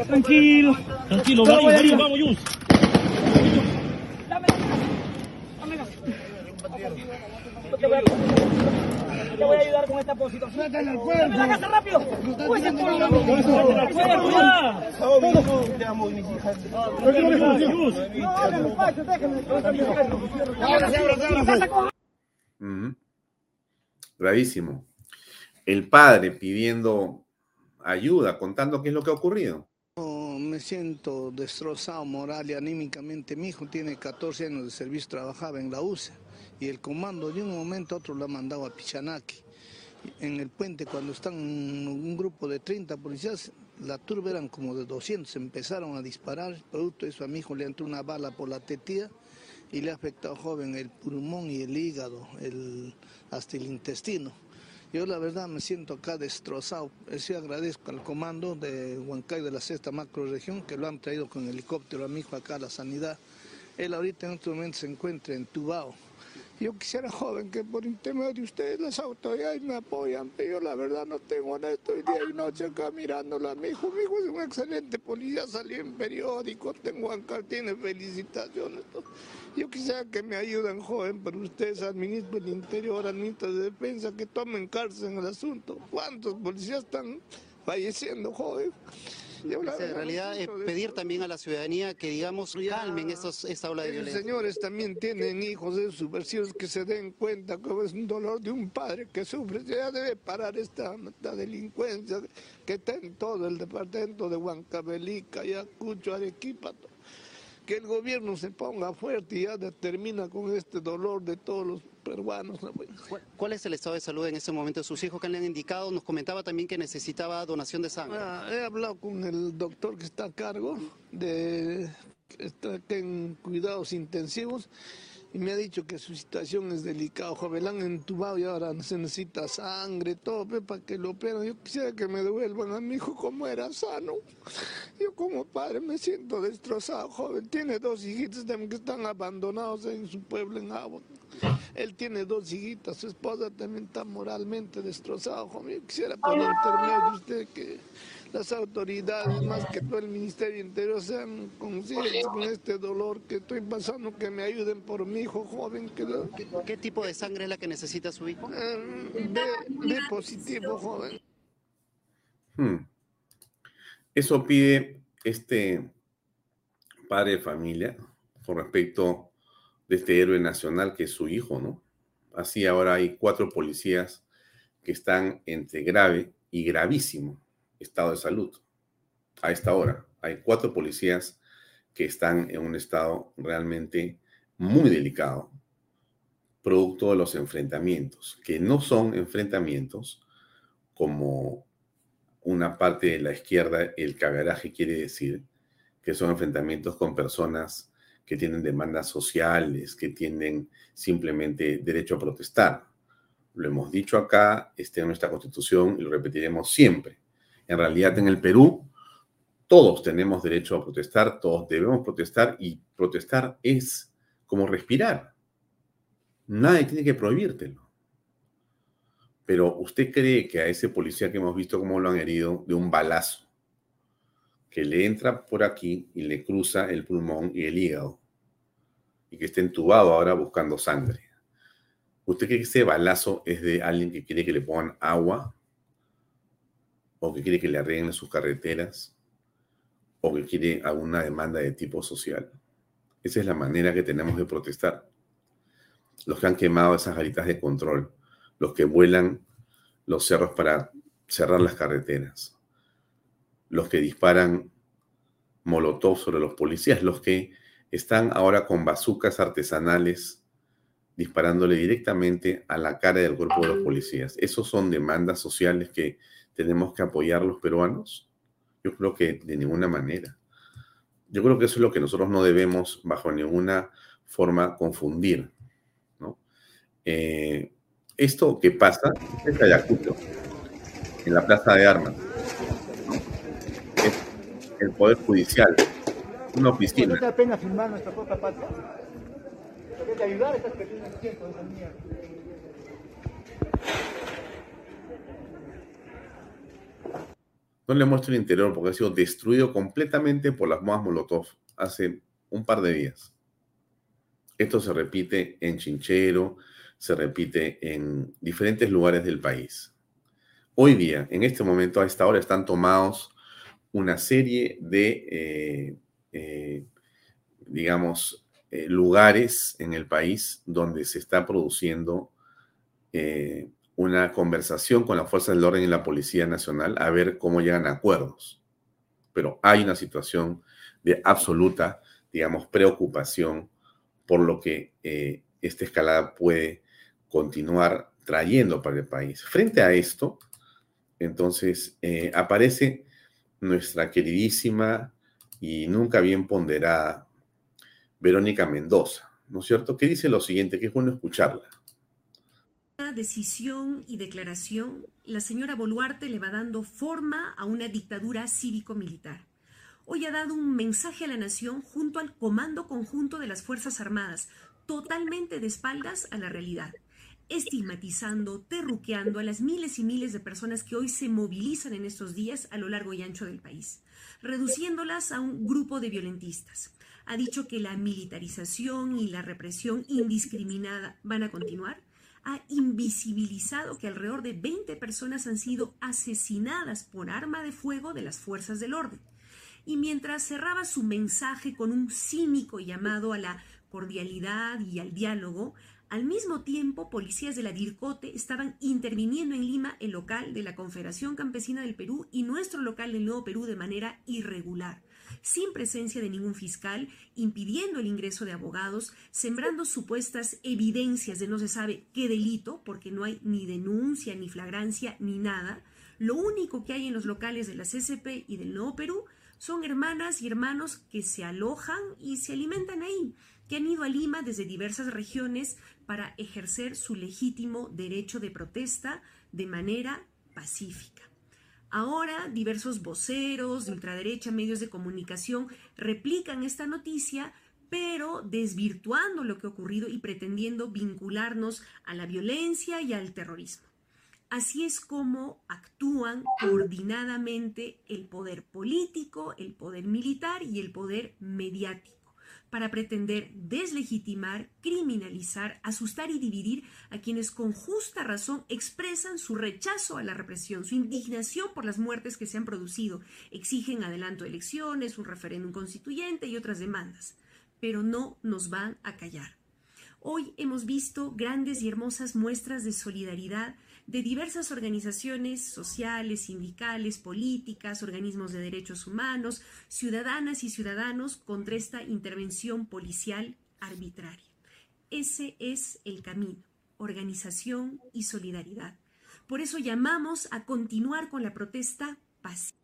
tranquilo, tranquilo, vamos, vamos, te voy a ayudar con esta posición. El padre pidiendo ayuda, contando qué es lo que ha ocurrido. Me siento destrozado moral y anímicamente. Mi hijo tiene 14 años de servicio, trabajaba en la UCE y el comando de un momento a otro lo ha mandado a Pichanaki. En el puente, cuando están un grupo de 30 policías, la turba eran como de 200, empezaron a disparar, producto de eso a mi hijo le entró una bala por la tetilla y le ha afectado joven el pulmón y el hígado, hasta el intestino. Yo la verdad me siento acá destrozado. Sí agradezco al comando de Huancay de la sexta macro región que lo han traído con helicóptero a mi hijo acá a la sanidad. Él ahorita en este momento se encuentra entubado. Yo quisiera, joven, que por intermedio de ustedes las autoridades me apoyan, pero yo la verdad no tengo nada, estoy día y noche acá mirándolo a mi hijo. Mi hijo es un excelente policía, salió en periódico, tengo tiene felicitaciones. Yo quisiera que me ayuden, joven, pero ustedes, administran el interior, administran de defensa, que tomen cárcel en el asunto. ¿Cuántos policías están falleciendo, joven? En realidad es pedir también a la ciudadanía que, digamos, calmen estos, esta ola de violencia. Los señores también tienen hijos de subversivos que se den cuenta que es un dolor de un padre que sufre. Ya debe parar esta, delincuencia que está en todo el departamento de Huancavelica, Ayacucho, Arequipa que el gobierno se ponga fuerte y ya determina con este dolor de todos los peruanos. ¿Cuál es el estado de salud en este momento de sus hijos que le han indicado? Nos comentaba también que necesitaba donación de sangre. Ah, he hablado con el doctor que está a cargo de está en cuidados intensivos y me ha dicho que su situación es delicada. Joven, han entubado y ahora se necesita sangre, todo, para que lo operen. Yo quisiera que me devuelvan a mi hijo como era sano. Yo como padre me siento destrozado, joven. Tiene dos hijitas que están abandonados en su pueblo en Agua. Él tiene dos hijitas, su esposa también está moralmente destrozada, joven. Yo quisiera por intermedio de usted que las autoridades, más que todo el Ministerio Interior, sean conscientes con este dolor que estoy pasando, que me ayuden por mi hijo joven. Que ¿Qué, tipo de sangre es la que necesita su hijo? Eh, B, positivo, joven. Hmm. Eso pide este padre de familia con respecto de este héroe nacional que es su hijo, ¿no? Así ahora hay cuatro policías que están entre grave y gravísimo estado de salud. A esta hora hay cuatro policías que están en un estado realmente muy delicado, producto de los enfrentamientos, que no son enfrentamientos como una parte de la izquierda, el cagaraje quiere decir, que son enfrentamientos con personas que tienen demandas sociales, que tienen simplemente derecho a protestar. Lo hemos dicho acá, está en nuestra constitución y lo repetiremos siempre. En realidad en el Perú todos tenemos derecho a protestar, todos debemos protestar y protestar es como respirar. Nadie tiene que prohibírtelo. Pero usted cree que a ese policía que hemos visto cómo lo han herido de un balazo, que le entra por aquí y le cruza el pulmón y el hígado, y que está entubado ahora buscando sangre. ¿Usted cree que ese balazo es de alguien que quiere que le pongan agua? ¿O que quiere que le arreglen sus carreteras? o que quiere alguna demanda de tipo social. Esa es la manera que tenemos de protestar. Los que han quemado esas garitas de control, los que vuelan los cerros para cerrar las carreteras, los que disparan molotov sobre los policías, los que están ahora con bazucas artesanales disparándole directamente a la cara del cuerpo de los policías. ¿Esos son demandas sociales que tenemos que apoyar los peruanos? Yo creo que de ninguna manera. Yo creo que eso es lo que nosotros no debemos bajo ninguna forma confundir. Eh, esto que pasa es Ayacucho, en la Plaza de Armas. El Poder Judicial, una oficina. ¿No te da pena filmar nuestra propia ayudar a estas personas tiempos de mierda? No le muestro el interior porque ha sido destruido completamente por las bombas Molotov hace un par de días. Esto se repite en Chinchero, se repite en diferentes lugares del país. Hoy día, en este momento, a esta hora, están tomados una serie de, eh, eh, digamos, eh, lugares en el país donde se está produciendo una conversación con las fuerzas del orden y la Policía Nacional a ver cómo llegan a acuerdos. Pero hay una situación de absoluta, digamos, preocupación por lo que esta escalada puede continuar trayendo para el país. Frente a esto, entonces, aparece nuestra queridísima y nunca bien ponderada Verónica Mendoza, ¿no es cierto? Que dice lo siguiente, que es bueno escucharla decisión y declaración, la señora Boluarte le va dando forma a una dictadura cívico-militar. Hoy ha dado un mensaje a la nación junto al Comando Conjunto de las Fuerzas Armadas, totalmente de espaldas a la realidad, estigmatizando, terruqueando a las miles y miles de personas que hoy se movilizan en estos días a lo largo y ancho del país, reduciéndolas a un grupo de violentistas. Ha dicho que la militarización y la represión indiscriminada van a continuar ha invisibilizado que alrededor de 20 personas han sido asesinadas por arma de fuego de las fuerzas del orden. Y mientras cerraba su mensaje con un cínico llamado a la cordialidad y al diálogo, al mismo tiempo, policías de la DIRCOTE estaban interviniendo en Lima, el local de la Confederación Campesina del Perú y nuestro local del Nuevo Perú de manera irregular sin presencia de ningún fiscal, impidiendo el ingreso de abogados, sembrando supuestas evidencias de no se sabe qué delito, porque no hay ni denuncia, ni flagrancia, ni nada. Lo único que hay en los locales de la CCP y del Nuevo Perú son hermanas y hermanos que se alojan y se alimentan ahí, que han ido a Lima desde diversas regiones para ejercer su legítimo derecho de protesta de manera pacífica. Ahora diversos voceros de ultraderecha, medios de comunicación, replican esta noticia, pero desvirtuando lo que ha ocurrido y pretendiendo vincularnos a la violencia y al terrorismo. Así es como actúan coordinadamente el poder político, el poder militar y el poder mediático para pretender deslegitimar, criminalizar, asustar y dividir a quienes con justa razón expresan su rechazo a la represión, su indignación por las muertes que se han producido, exigen adelanto de elecciones, un referéndum constituyente y otras demandas, pero no nos van a callar. Hoy hemos visto grandes y hermosas muestras de solidaridad de diversas organizaciones sociales, sindicales, políticas, organismos de derechos humanos, ciudadanas y ciudadanos contra esta intervención policial arbitraria. Ese es el camino, organización y solidaridad. Por eso llamamos a continuar con la protesta pacífica.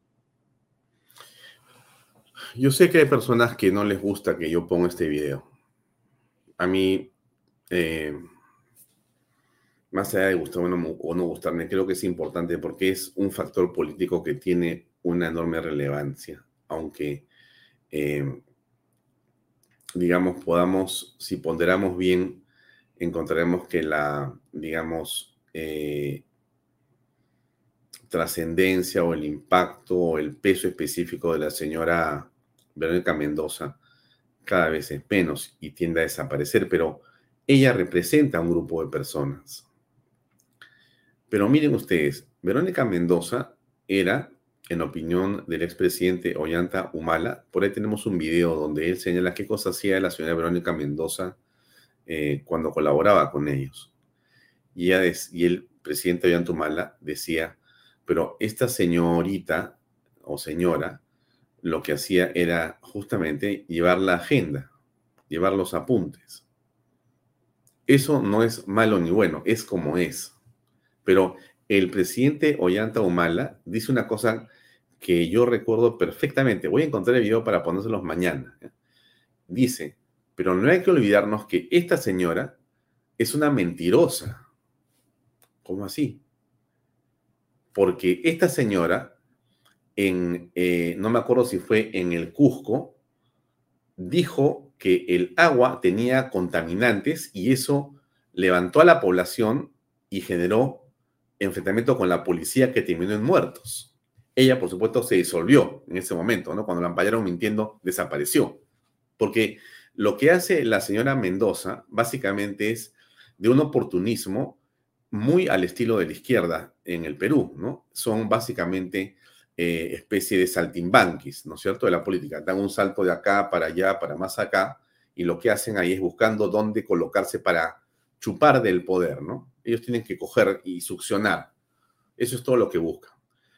Yo sé que hay personas que no les gusta que yo ponga este video. A mí, eh, más allá de gustarme o no gustarme, creo que es importante porque es un factor político que tiene una enorme relevancia, aunque, eh, digamos, podamos, si ponderamos bien, encontraremos que la, digamos, eh, trascendencia o el impacto o el peso específico de la señora Verónica Mendoza cada vez es menos y tiende a desaparecer, pero ella representa a un grupo de personas. Pero miren ustedes, Verónica Mendoza era, en opinión del expresidente Ollanta Humala, por ahí tenemos un video donde él señala qué cosa hacía la señora Verónica Mendoza eh, cuando colaboraba con ellos. Y, y el presidente Ollanta Humala decía, pero esta señorita o señora lo que hacía era justamente llevar la agenda, llevar los apuntes. Eso no es malo ni bueno, es como es. Pero el presidente Ollanta Humala dice una cosa que yo recuerdo perfectamente. Voy a encontrar el video para ponérselos mañana. Dice, pero no hay que olvidarnos que esta señora es una mentirosa. ¿Cómo así? porque esta señora, en, eh, no me acuerdo si fue en el Cusco, dijo que el agua tenía contaminantes y eso levantó a la población y generó enfrentamiento con la policía que terminó en muertos. Ella, por supuesto, se disolvió en ese momento, ¿no? Cuando la ampallaron mintiendo, desapareció. Porque lo que hace la señora Mendoza básicamente es de un oportunismo muy al estilo de la izquierda en el Perú, ¿no? Son básicamente eh, especie de saltimbanquis, ¿no es cierto?, de la política. Dan un salto de acá para allá, para más acá, y lo que hacen ahí es buscando dónde colocarse para chupar del poder, ¿no? Ellos tienen que coger y succionar. Eso es todo lo que buscan.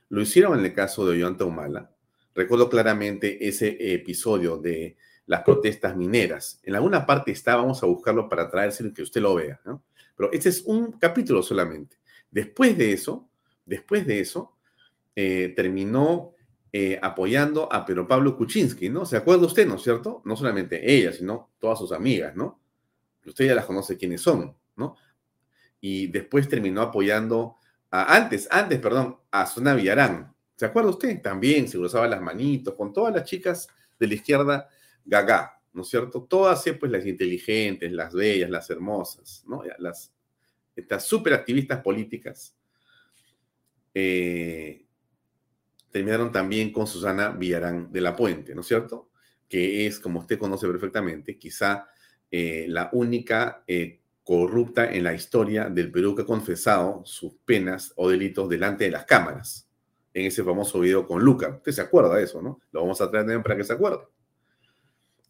Lo hicieron en el caso de Ollanta Humala. Recuerdo claramente ese episodio de las protestas mineras. En alguna parte está, vamos a buscarlo para traerse que usted lo vea, ¿no? Pero este es un capítulo solamente. Después de eso, después de eso, eh, terminó eh, apoyando a Pedro Pablo Kuczynski, ¿no? ¿Se acuerda usted, no es cierto? No solamente ella, sino todas sus amigas, ¿no? Usted ya las conoce quiénes son, ¿no? Y después terminó apoyando a, antes, antes, perdón, a Zona Villarán. ¿Se acuerda usted? También se cruzaba las manitos con todas las chicas de la izquierda gaga, ¿no es cierto? Todas, pues las inteligentes, las bellas, las hermosas, ¿no? Las, estas súper activistas políticas eh, terminaron también con Susana Villarán de la Puente, ¿no es cierto? Que es, como usted conoce perfectamente, quizá eh, la única eh, corrupta en la historia del Perú que ha confesado sus penas o delitos delante de las cámaras, en ese famoso video con Luca. Usted se acuerda de eso, ¿no? Lo vamos a traer para que se acuerde.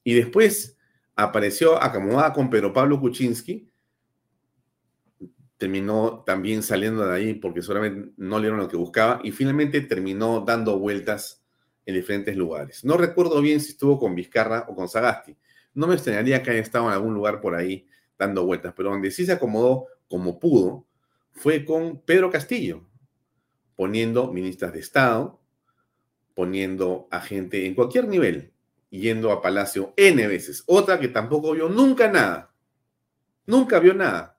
Y después apareció acomodada con Pedro Pablo Kuczynski, terminó también saliendo de ahí porque solamente no le dieron lo que buscaba y finalmente terminó dando vueltas en diferentes lugares. No recuerdo bien si estuvo con Vizcarra o con Sagasti. No me extrañaría que haya estado en algún lugar por ahí dando vueltas, pero donde sí se acomodó como pudo fue con Pedro Castillo, poniendo ministras de Estado, poniendo a gente en cualquier nivel, yendo a Palacio N veces. Otra que tampoco vio nunca nada. Nunca vio nada.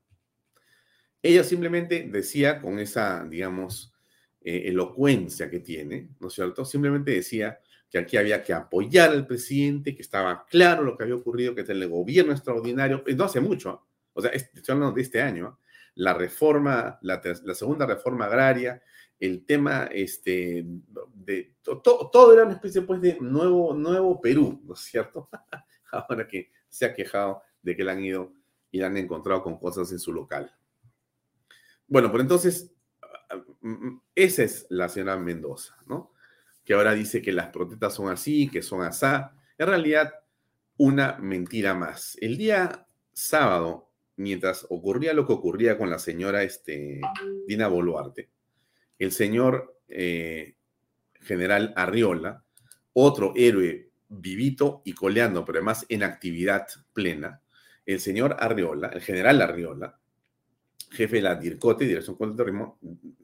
Ella simplemente decía con esa, digamos, eh, elocuencia que tiene, ¿no es cierto? Simplemente decía que aquí había que apoyar al presidente, que estaba claro lo que había ocurrido, que el gobierno extraordinario, no hace mucho, o sea, estoy hablando de este año, la reforma, la, segunda reforma agraria, el tema este, de todo era una especie pues, de nuevo, nuevo Perú, ¿no es cierto? Ahora que se ha quejado de que le han ido y le han encontrado con cosas en su local. Bueno, pues entonces, esa es la señora Mendoza, ¿no? Que ahora dice que las protestas son así, que son asá. En realidad, una mentira más. El día sábado, mientras ocurría lo que ocurría con la señora este, Dina Boluarte, el señor eh, general Arriola, otro héroe vivito y coleando, pero además en actividad plena, el señor Arriola, el general Arriola, jefe de la DIRCOTE, Dirección contra el Terrorismo,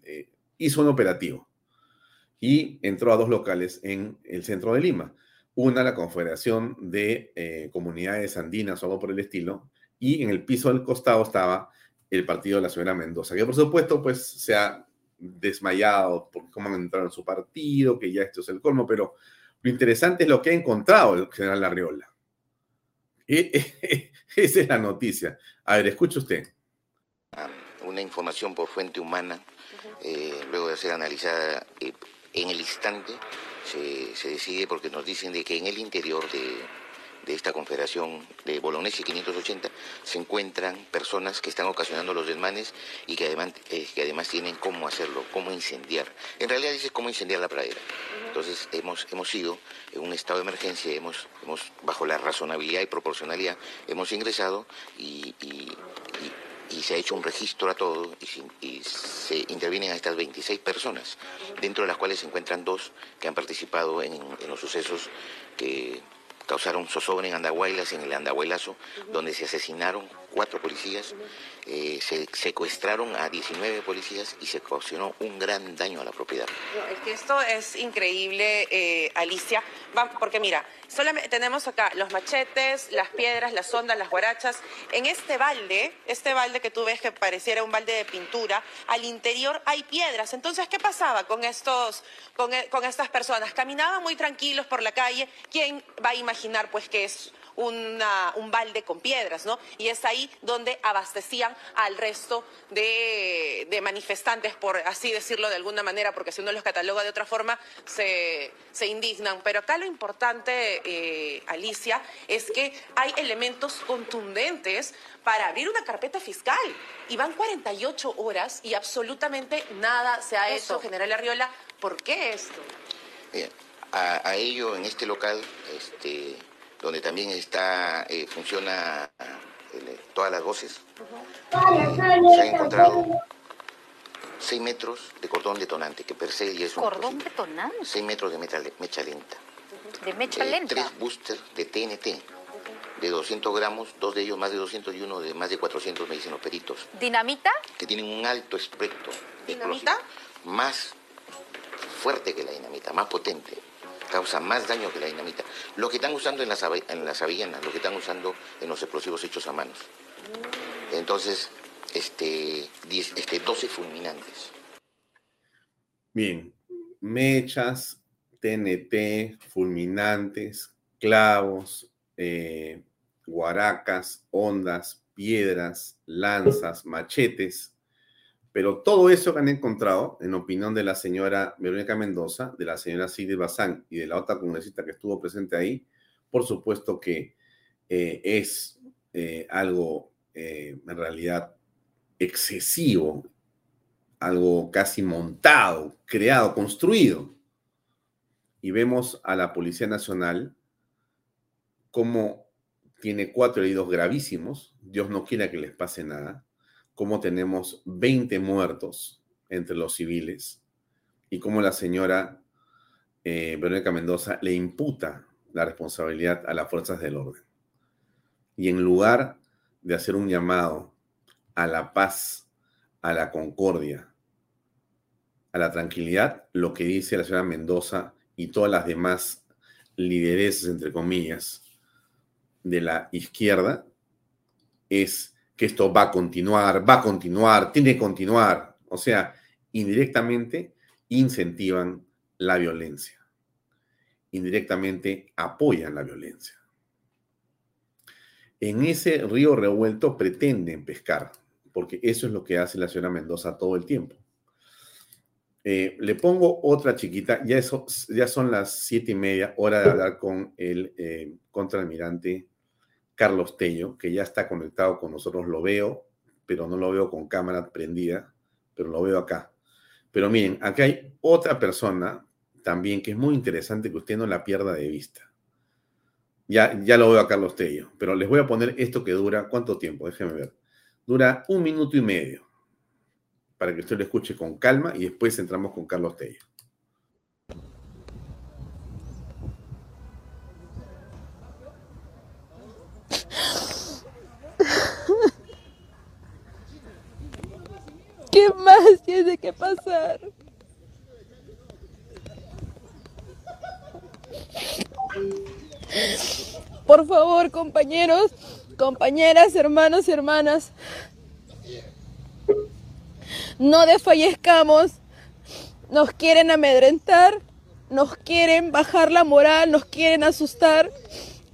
eh, hizo un operativo y entró a dos locales en el centro de Lima. una la Confederación de eh, Comunidades Andinas o algo por el estilo, y en el piso del costado estaba el partido de la señora Mendoza, que por supuesto pues se ha desmayado por cómo han entrado en su partido, que ya esto es el colmo, pero lo interesante es lo que ha encontrado el general Larriola. esa es la noticia. A ver, escuche usted. Una información por fuente humana, eh, luego de ser analizada eh, en el instante, se, se, decide porque nos dicen de que en el interior de, de esta confederación de Bolognesi 580 se encuentran personas que están ocasionando los desmanes y que además, eh, que además tienen cómo hacerlo, cómo incendiar. En realidad dice cómo incendiar la pradera. Entonces hemos, hemos ido en un estado de emergencia, hemos, hemos bajo la razonabilidad y proporcionalidad, hemos ingresado y, y, se ha hecho un registro a todo y, se intervienen a estas 26 personas, dentro de las cuales se encuentran dos que han participado en, en los sucesos que causaron zozobra en Andahuaylas, en el Andahuaylazo, donde se asesinaron cuatro policías, eh, se secuestraron a 19 policías y se ocasionó un gran daño a la propiedad. es que esto es increíble, eh, Alicia, porque mira, tenemos acá los machetes, las piedras, las ondas, las guarachas. En este balde, este balde que tú ves que pareciera un balde de pintura, al interior hay piedras. Entonces, ¿qué pasaba con estos, con, e, con estas personas? Caminaban muy tranquilos por la calle. ¿Quién va a imaginar, pues, que es un balde con piedras, ¿no? Y es ahí donde abastecían al resto de, manifestantes, por así decirlo de alguna manera, porque si uno los cataloga de otra forma, se, indignan. Pero acá lo importante, eh, Alicia, es que hay elementos contundentes para abrir una carpeta fiscal. Y van 48 horas y absolutamente nada se ha hecho, General Arriola. ¿Por qué esto? a, a, ello, en este local, este, donde también está, eh, funciona eh, todas las voces. se han encontrado 6 metros de cordón detonante, que per se ya es un ¿Cordón detonante? 6 metros de mecha, mecha lenta. ¿De mecha lenta? Tres boosters de TNT de 200 gramos, dos de ellos más de 200 y uno de más de 400, me dicen los peritos. ¿Dinamita? Que tienen un alto espectro. ¿Dinamita? Más fuerte que la dinamita, más potente causa más daño que la dinamita. Lo que están usando en las, en avellanas, lo que están usando en los explosivos hechos a manos. Entonces, este, este 12 fulminantes. Bien, mechas, TNT, fulminantes, clavos, eh, guaracas, ondas, piedras, lanzas, machetes, pero todo eso que han encontrado, en opinión de la señora Verónica Mendoza, de la señora Sigrid Bazán y de la otra congresista que estuvo presente ahí, por supuesto que eh, es eh, algo eh, en realidad excesivo, algo casi montado, creado, construido. Y vemos a la Policía Nacional como tiene cuatro heridos gravísimos, Dios no quiera que les pase nada, cómo tenemos 20 muertos entre los civiles y cómo la señora eh, Verónica Mendoza le imputa la responsabilidad a las fuerzas del orden. Y en lugar de hacer un llamado a la paz, a la concordia, a la tranquilidad, lo que dice la señora Mendoza y todas las demás lideresas, entre comillas, de la izquierda, es que esto va a continuar, va a continuar, tiene que continuar. O sea, indirectamente incentivan la violencia. Indirectamente apoyan la violencia. En ese río revuelto pretenden pescar, porque eso es lo que hace la señora Mendoza todo el tiempo. Eh, le pongo otra chiquita, ya, son las siete y media, hora de hablar con el eh, contraalmirante Carlos Tello, que ya está conectado con nosotros, lo veo, pero no lo veo con cámara prendida, pero lo veo acá. Pero miren, acá hay otra persona también que es muy interesante que usted no la pierda de vista. Ya, ya lo veo a Carlos Tello, pero les voy a poner esto que dura, ¿cuánto tiempo? Déjenme ver. Dura un minuto y medio, para que usted lo escuche con calma y después entramos con Carlos Tello. ¿Qué más tiene que pasar? Por favor, compañeros, compañeras, hermanos y hermanas, no desfallezcamos. Nos quieren amedrentar, nos quieren bajar la moral, nos quieren asustar,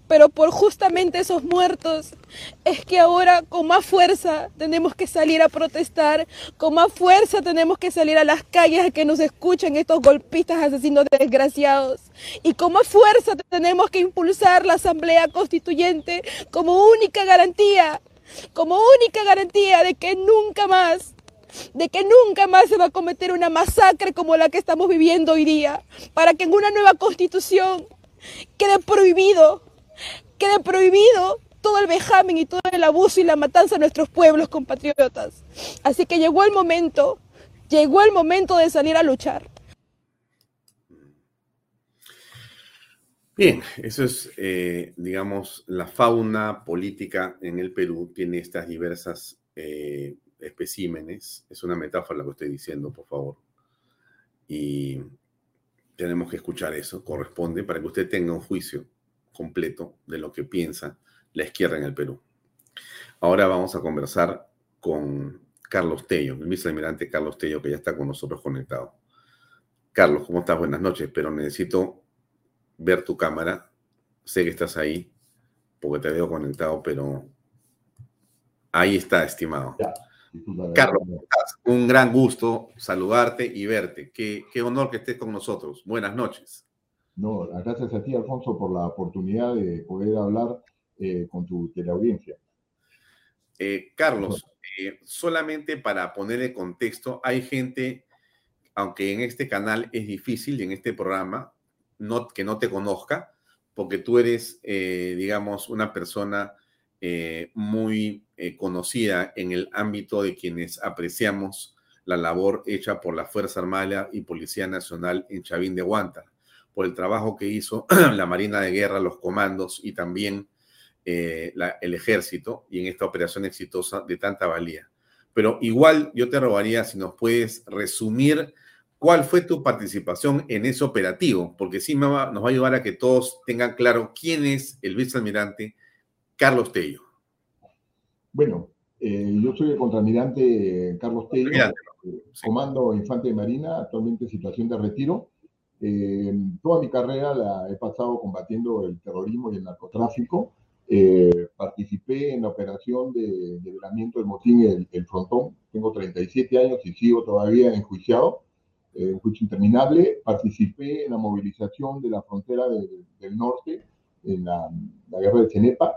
pero por justamente esos muertos es que ahora con más fuerza tenemos que salir a protestar, con más fuerza tenemos que salir a las calles a que nos escuchen estos golpistas asesinos desgraciados. Y con más fuerza tenemos que impulsar la Asamblea Constituyente como única garantía, como única garantía de que nunca más de que nunca más se va a cometer una masacre como la que estamos viviendo hoy día, para que en una nueva constitución quede prohibido, quede prohibido todo el vejamen y todo el abuso y la matanza a nuestros pueblos compatriotas. Así que llegó el momento, llegó el momento de salir a luchar. Bien, eso es, eh, digamos, la fauna política en el Perú tiene estas diversas eh, especímenes. Es una metáfora lo que estoy diciendo, por favor. Y tenemos que escuchar eso, corresponde, para que usted tenga un juicio completo de lo que piensa la izquierda en el Perú. Ahora vamos a conversar con Carlos Tello, el vicealmirante Carlos Tello, que ya está con nosotros conectado. Carlos, ¿cómo estás? Buenas noches, pero necesito ver tu cámara. Sé que estás ahí, porque te veo conectado, pero ahí está, estimado. Carlos, un gran gusto saludarte y verte. Qué, qué honor que estés con nosotros. Buenas noches. No, gracias a ti, Alfonso, por la oportunidad de poder hablar eh, con tu teleaudiencia. Eh, Carlos, eh, solamente para ponerle contexto, hay gente, aunque en este canal es difícil, en este programa, que no te conozca, porque tú eres, digamos, una persona muy conocida en el ámbito de quienes apreciamos la labor hecha por la Fuerza Armada y Policía Nacional en Chavín de Huántar, por el trabajo que hizo la Marina de Guerra, los comandos y también eh, el ejército y en esta operación exitosa de tanta valía. Pero igual yo te robaría si nos puedes resumir cuál fue tu participación en ese operativo, porque sí nos va a ayudar a que todos tengan claro quién es el vicealmirante Carlos Tello. Bueno, eh, yo soy el contraalmirante Carlos Tello, eh, comando infante de marina, actualmente en situación de retiro. Toda mi carrera la he pasado combatiendo el terrorismo y el narcotráfico. Eh, participé en la operación de, de del motín el, Frontón. Tengo 37 años y sigo todavía enjuiciado, eh, un juicio interminable. Participé en la movilización de la frontera del norte, en la, guerra de Cenepa.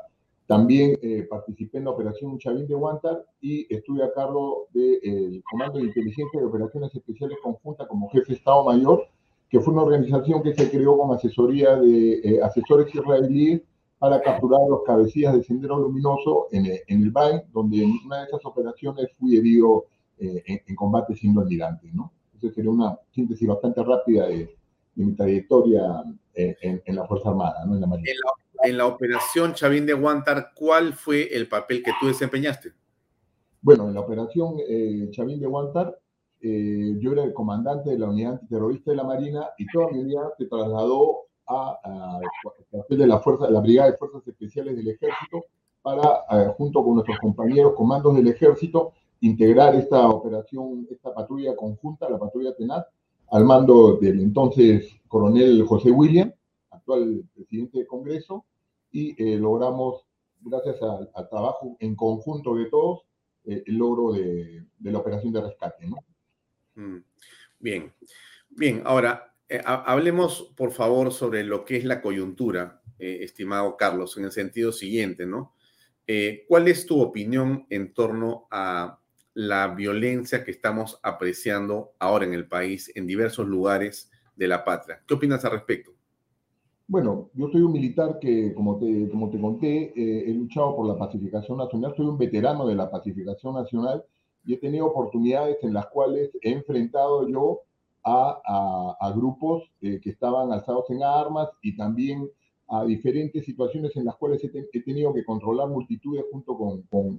También eh, participé en la operación Chavín de Huántar y estuve a cargo del Comando de Inteligencia de Operaciones Especiales Conjunta como jefe de Estado Mayor, que fue una organización que se creó con asesoría de asesores israelíes para capturar los cabecillas del Sendero Luminoso en, en el BAE, donde en una de esas operaciones fui herido eh, en, combate siendo almirante. ¿no? Entonces sería una síntesis bastante rápida de, mi trayectoria eh, en, la Fuerza Armada, ¿no? en, la Marina. En, la, operación Chavín de Guantar, ¿cuál fue el papel que tú desempeñaste? Bueno, en la operación eh, Chavín de Guantar, yo era el comandante de la unidad antiterrorista de la Marina y toda mi unidad se trasladó a, de la, fuerza, la Brigada de Fuerzas Especiales del Ejército para, eh, junto con nuestros compañeros comandos del Ejército, integrar esta operación, esta patrulla conjunta, la patrulla Tenaz, al mando del entonces coronel José William, actual presidente del Congreso, y eh, logramos, gracias al trabajo en conjunto de todos, eh, el logro de, la operación de rescate. Mm, bien, bien, ahora eh, hablemos, por favor, sobre lo que es la coyuntura, eh, estimado Carlos, en el sentido siguiente, ¿no? Eh, ¿Cuál es tu opinión en torno a la violencia que estamos apreciando ahora en el país, en diversos lugares de la patria? ¿Qué opinas al respecto? Bueno, yo soy un militar que, como te, como te conté, he luchado por la pacificación nacional, soy un veterano de la pacificación nacional y he tenido oportunidades en las cuales he enfrentado yo a, grupos eh, que estaban alzados en armas y también a diferentes situaciones en las cuales he, tenido que controlar multitudes junto con, con,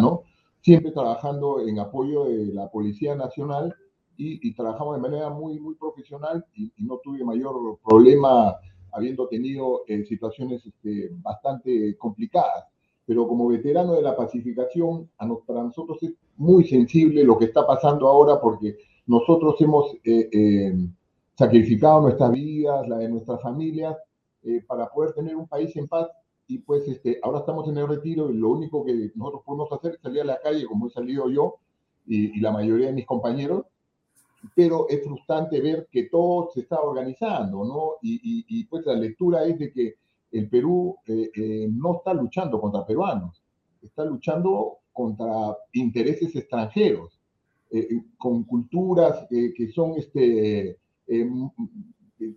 ¿no? Siempre trabajando en apoyo de la Policía Nacional y, trabajamos de manera muy, muy profesional y, no tuve mayor problema habiendo tenido eh, situaciones este, bastante complicadas. Pero como veterano de la pacificación, a para nosotros es muy sensible lo que está pasando ahora porque nosotros hemos eh, eh, sacrificado nuestras vidas, la de nuestras familias, para poder tener un país en paz y pues este, ahora estamos en el retiro y lo único que nosotros podemos hacer es salir a la calle como he salido yo y, y la mayoría de mis compañeros pero es frustrante ver que todo se está organizando, ¿no? Y, y, pues la lectura es de que el Perú eh, eh, no está luchando contra peruanos, está luchando contra intereses extranjeros, eh, con culturas que son este, de,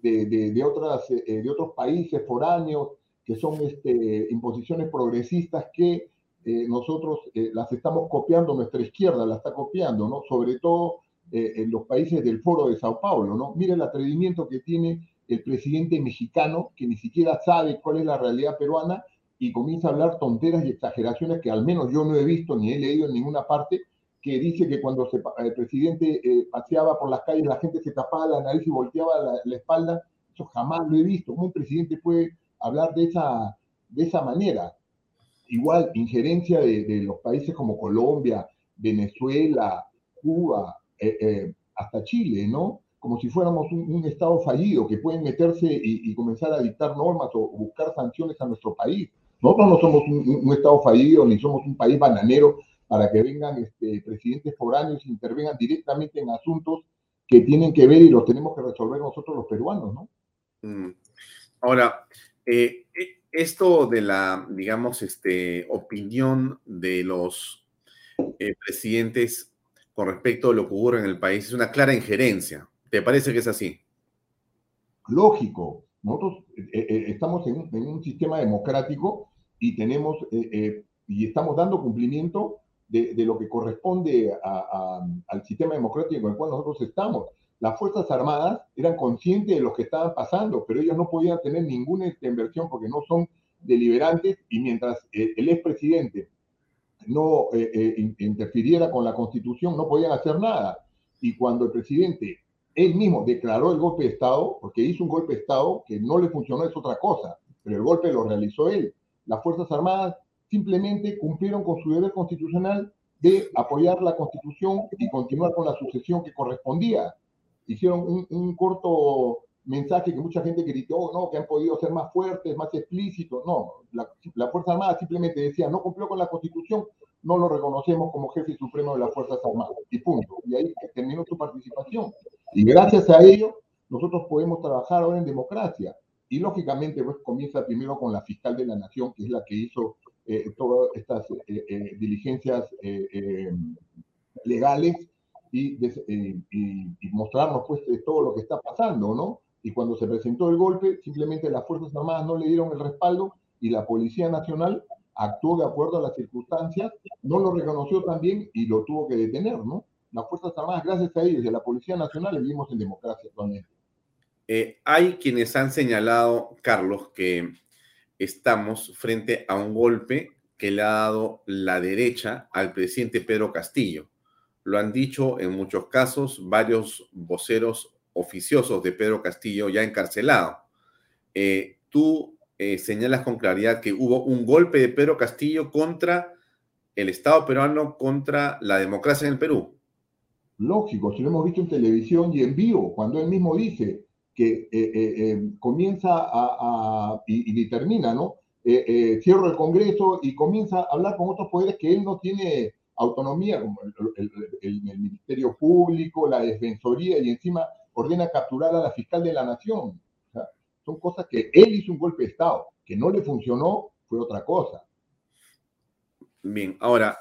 de, de, otras, de otros países foráneos, que son este, imposiciones progresistas que nosotros las estamos copiando, nuestra izquierda la está copiando, ¿no? Sobre todo eh, en los países del Foro de Sao Paulo, ¿no? Mira el atrevimiento que tiene el presidente mexicano, que ni siquiera sabe cuál es la realidad peruana y comienza a hablar tonteras y exageraciones que al menos yo no he visto ni he leído en ninguna parte, que dice que cuando el presidente eh, paseaba por las calles la gente se tapaba la nariz y volteaba la, espalda. Eso jamás lo he visto. ¿Cómo un presidente puede hablar de esa, de esa manera? Igual, injerencia de, de los países como Colombia, Venezuela, Cuba, eh, eh, hasta Chile, ¿no? Como si fuéramos un, Estado fallido que pueden meterse y, comenzar a dictar normas o, buscar sanciones a nuestro país. Nosotros no somos un, Estado fallido ni somos un país bananero para que vengan este, presidentes foráneos e intervengan directamente en asuntos que tienen que ver y los tenemos que resolver nosotros los peruanos, ¿no? Mm. Ahora, eh, esto de la, digamos, este, opinión de los presidentes con respecto a lo que ocurre en el país es una clara injerencia. ¿Te parece que es así? Lógico. Nosotros eh, eh, estamos en un, sistema democrático y tenemos eh, y estamos dando cumplimiento de, lo que corresponde al sistema democrático en el cual nosotros estamos. Las Fuerzas Armadas eran conscientes de lo que estaban pasando, pero ellos no podían tener ninguna inversión porque no son deliberantes y mientras el expresidente no eh, eh, interfiriera con la constitución, no podían hacer nada. Y cuando el presidente él mismo declaró el golpe de Estado, porque hizo un golpe de Estado que no le funcionó, es otra cosa, pero el golpe lo realizó él. Las Fuerzas Armadas simplemente cumplieron con su deber constitucional de apoyar la constitución y continuar con la sucesión que correspondía. Hicieron un corto mensaje que mucha gente gritó, no, que han podido ser más fuertes, más explícitos. No, la, la, Fuerza Armada simplemente decía, no cumplió con la Constitución, no lo reconocemos como jefe supremo de las Fuerzas Armadas. Y punto. Y ahí terminó su participación. Y gracias a ello, nosotros podemos trabajar ahora en democracia. Y lógicamente, pues comienza primero con la fiscal de la Nación, que es la que hizo eh, todas estas eh, eh, diligencias legales y, y, y, mostrarnos pues todo lo que está pasando, ¿no? Y cuando se presentó el golpe, simplemente las Fuerzas Armadas no le dieron el respaldo y la Policía Nacional actuó de acuerdo a las circunstancias, no lo reconoció también y lo tuvo que detener, ¿no? Las Fuerzas Armadas, gracias a ellos y la Policía Nacional, vivimos en democracia actualmente. Eh, hay quienes han señalado, Carlos, que estamos frente a un golpe que le ha dado la derecha al presidente Pedro Castillo. Lo han dicho en muchos casos varios voceros oficiosos de Pedro Castillo ya encarcelado. Eh, tú eh, señalas con claridad que hubo un golpe de Pedro Castillo contra el Estado peruano, contra la democracia en el Perú. Lógico, si lo hemos visto en televisión y en vivo, cuando él mismo dice que eh, comienza a, y, termina, ¿no? cierro el Congreso y comienza a hablar con otros poderes que él no tiene autonomía, como el Ministerio Público, la Defensoría, y encima ordena capturar a la fiscal de la nación. son cosas que él hizo un golpe de Estado, que no le funcionó, fue otra cosa. Bien, ahora,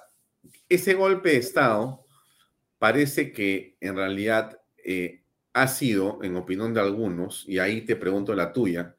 ese golpe de Estado parece que en realidad eh, ha sido, en opinión de algunos, y ahí te pregunto la tuya,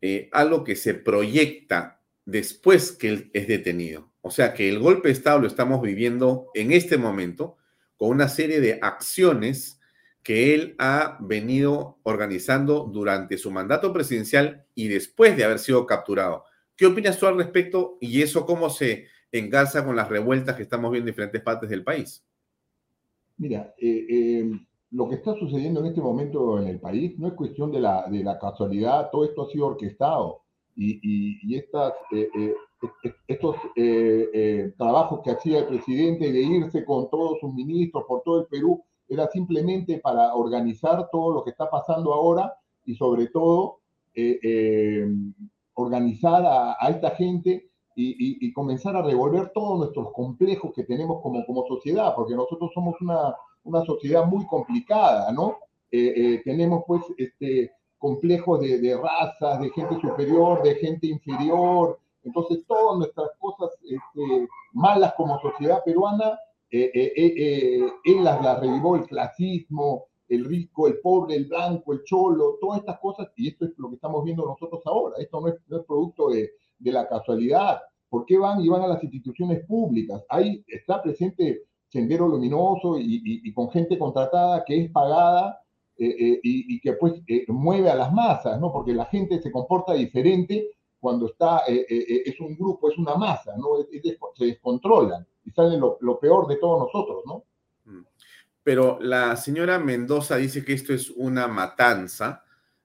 eh, algo que se proyecta después que él es detenido. O sea que el golpe de Estado lo estamos viviendo en este momento con una serie de acciones que él ha venido organizando durante su mandato presidencial y después de haber sido capturado. ¿Qué opinas tú al respecto y eso cómo se engarza con las revueltas que estamos viendo en diferentes partes del país? Mira, eh, eh, lo que está sucediendo en este momento en el país no es cuestión de la, casualidad, todo esto ha sido orquestado y, estas, eh, eh, estos eh, trabajos que hacía el presidente de irse con todos sus ministros por todo el Perú era simplemente para organizar todo lo que está pasando ahora y sobre todo organizar a, esta gente y, y, comenzar a revolver todos nuestros complejos que tenemos como, como sociedad, porque nosotros somos una, una sociedad muy complicada, ¿no? tenemos pues este, complejos de, de, razas, de gente superior, de gente inferior. Entonces, todas nuestras cosas este, malas como sociedad peruana, eh, eh, eh, él las, las revivó el clasismo, el rico, el pobre, el blanco, el cholo, todas estas cosas, y esto es lo que estamos viendo nosotros ahora. Esto no es, no es producto de, de, la casualidad. ¿Por qué van y van a las instituciones públicas? Ahí está presente Sendero Luminoso y, con gente contratada que es pagada eh, eh, y, que pues eh, mueve a las masas, ¿no? Porque la gente se comporta diferente cuando está, es un grupo, es una masa, ¿no? se descontrolan y sale lo, lo, peor de todos nosotros, ¿no? Mm. Pero la señora Mendoza dice que esto es una matanza,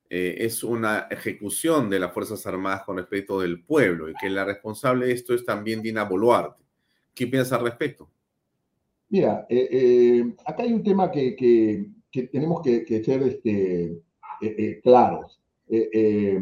es una ejecución de las Fuerzas Armadas con respecto del pueblo y que la responsable de esto es también Dina Boluarte. ¿Qué piensa al respecto? Mira, acá hay un tema que, que que tenemos que, ser este, eh, eh, claros. Eh,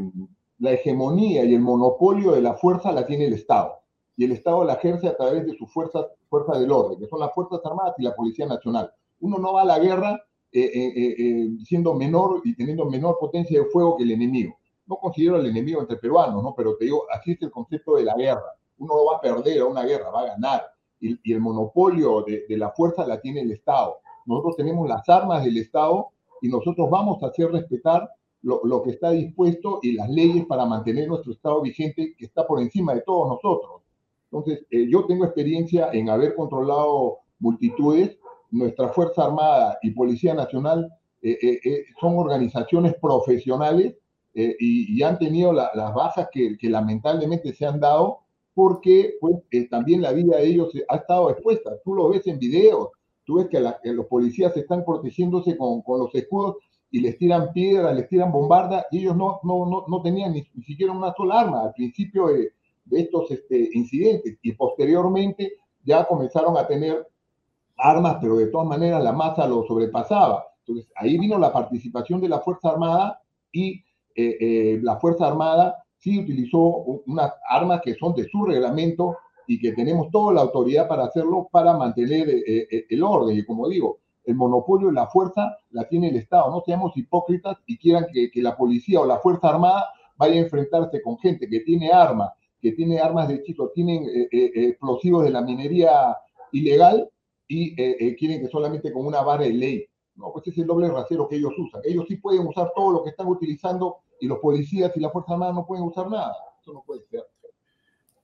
la hegemonía y el monopolio de la fuerza la tiene el Estado. Y el Estado la ejerce a través de sus fuerzas, fuerzas del orden, que son las Fuerzas Armadas y la Policía Nacional. Uno no va a la guerra siendo menor y teniendo menor potencia de fuego que el enemigo. No considero al enemigo entre peruanos, ¿no? pero te digo, así es el concepto de la guerra. Uno no va a perder a una guerra, va a ganar. Y, y el monopolio de, de la fuerza la tiene el Estado nosotros tenemos las armas del Estado y nosotros vamos a hacer respetar lo, lo, que está dispuesto y las leyes para mantener nuestro Estado vigente que está por encima de todos nosotros. Entonces, eh, yo tengo experiencia en haber controlado multitudes. Nuestra Fuerza Armada y Policía Nacional eh, eh, son organizaciones profesionales y, y, han tenido la, las bajas que, que, lamentablemente se han dado porque pues, también la vida de ellos ha estado expuesta. Tú lo ves en videos, Tú ves que, los policías están protegiéndose con, los escudos y les tiran piedras, les tiran bombardas, y ellos no, no, no, tenían ni, siquiera una sola arma al principio de, estos este, incidentes. Y posteriormente ya comenzaron a tener armas, pero de todas maneras la masa lo sobrepasaba. Entonces ahí vino la participación de la Fuerza Armada y eh, eh, la Fuerza Armada sí utilizó unas armas que son de su reglamento y que tenemos toda la autoridad para hacerlo para mantener eh, el orden. Y como digo, el monopolio y la fuerza la tiene el Estado. No seamos hipócritas y quieran que, que, la policía o la Fuerza Armada vaya a enfrentarse con gente que tiene armas, que tiene armas de hechizo, tienen explosivos de la minería ilegal y quieren que solamente con una vara de ley. No, pues es el doble rasero que ellos usan. Ellos sí pueden usar todo lo que están utilizando y los policías y la Fuerza Armada no pueden usar nada. Eso no puede ser.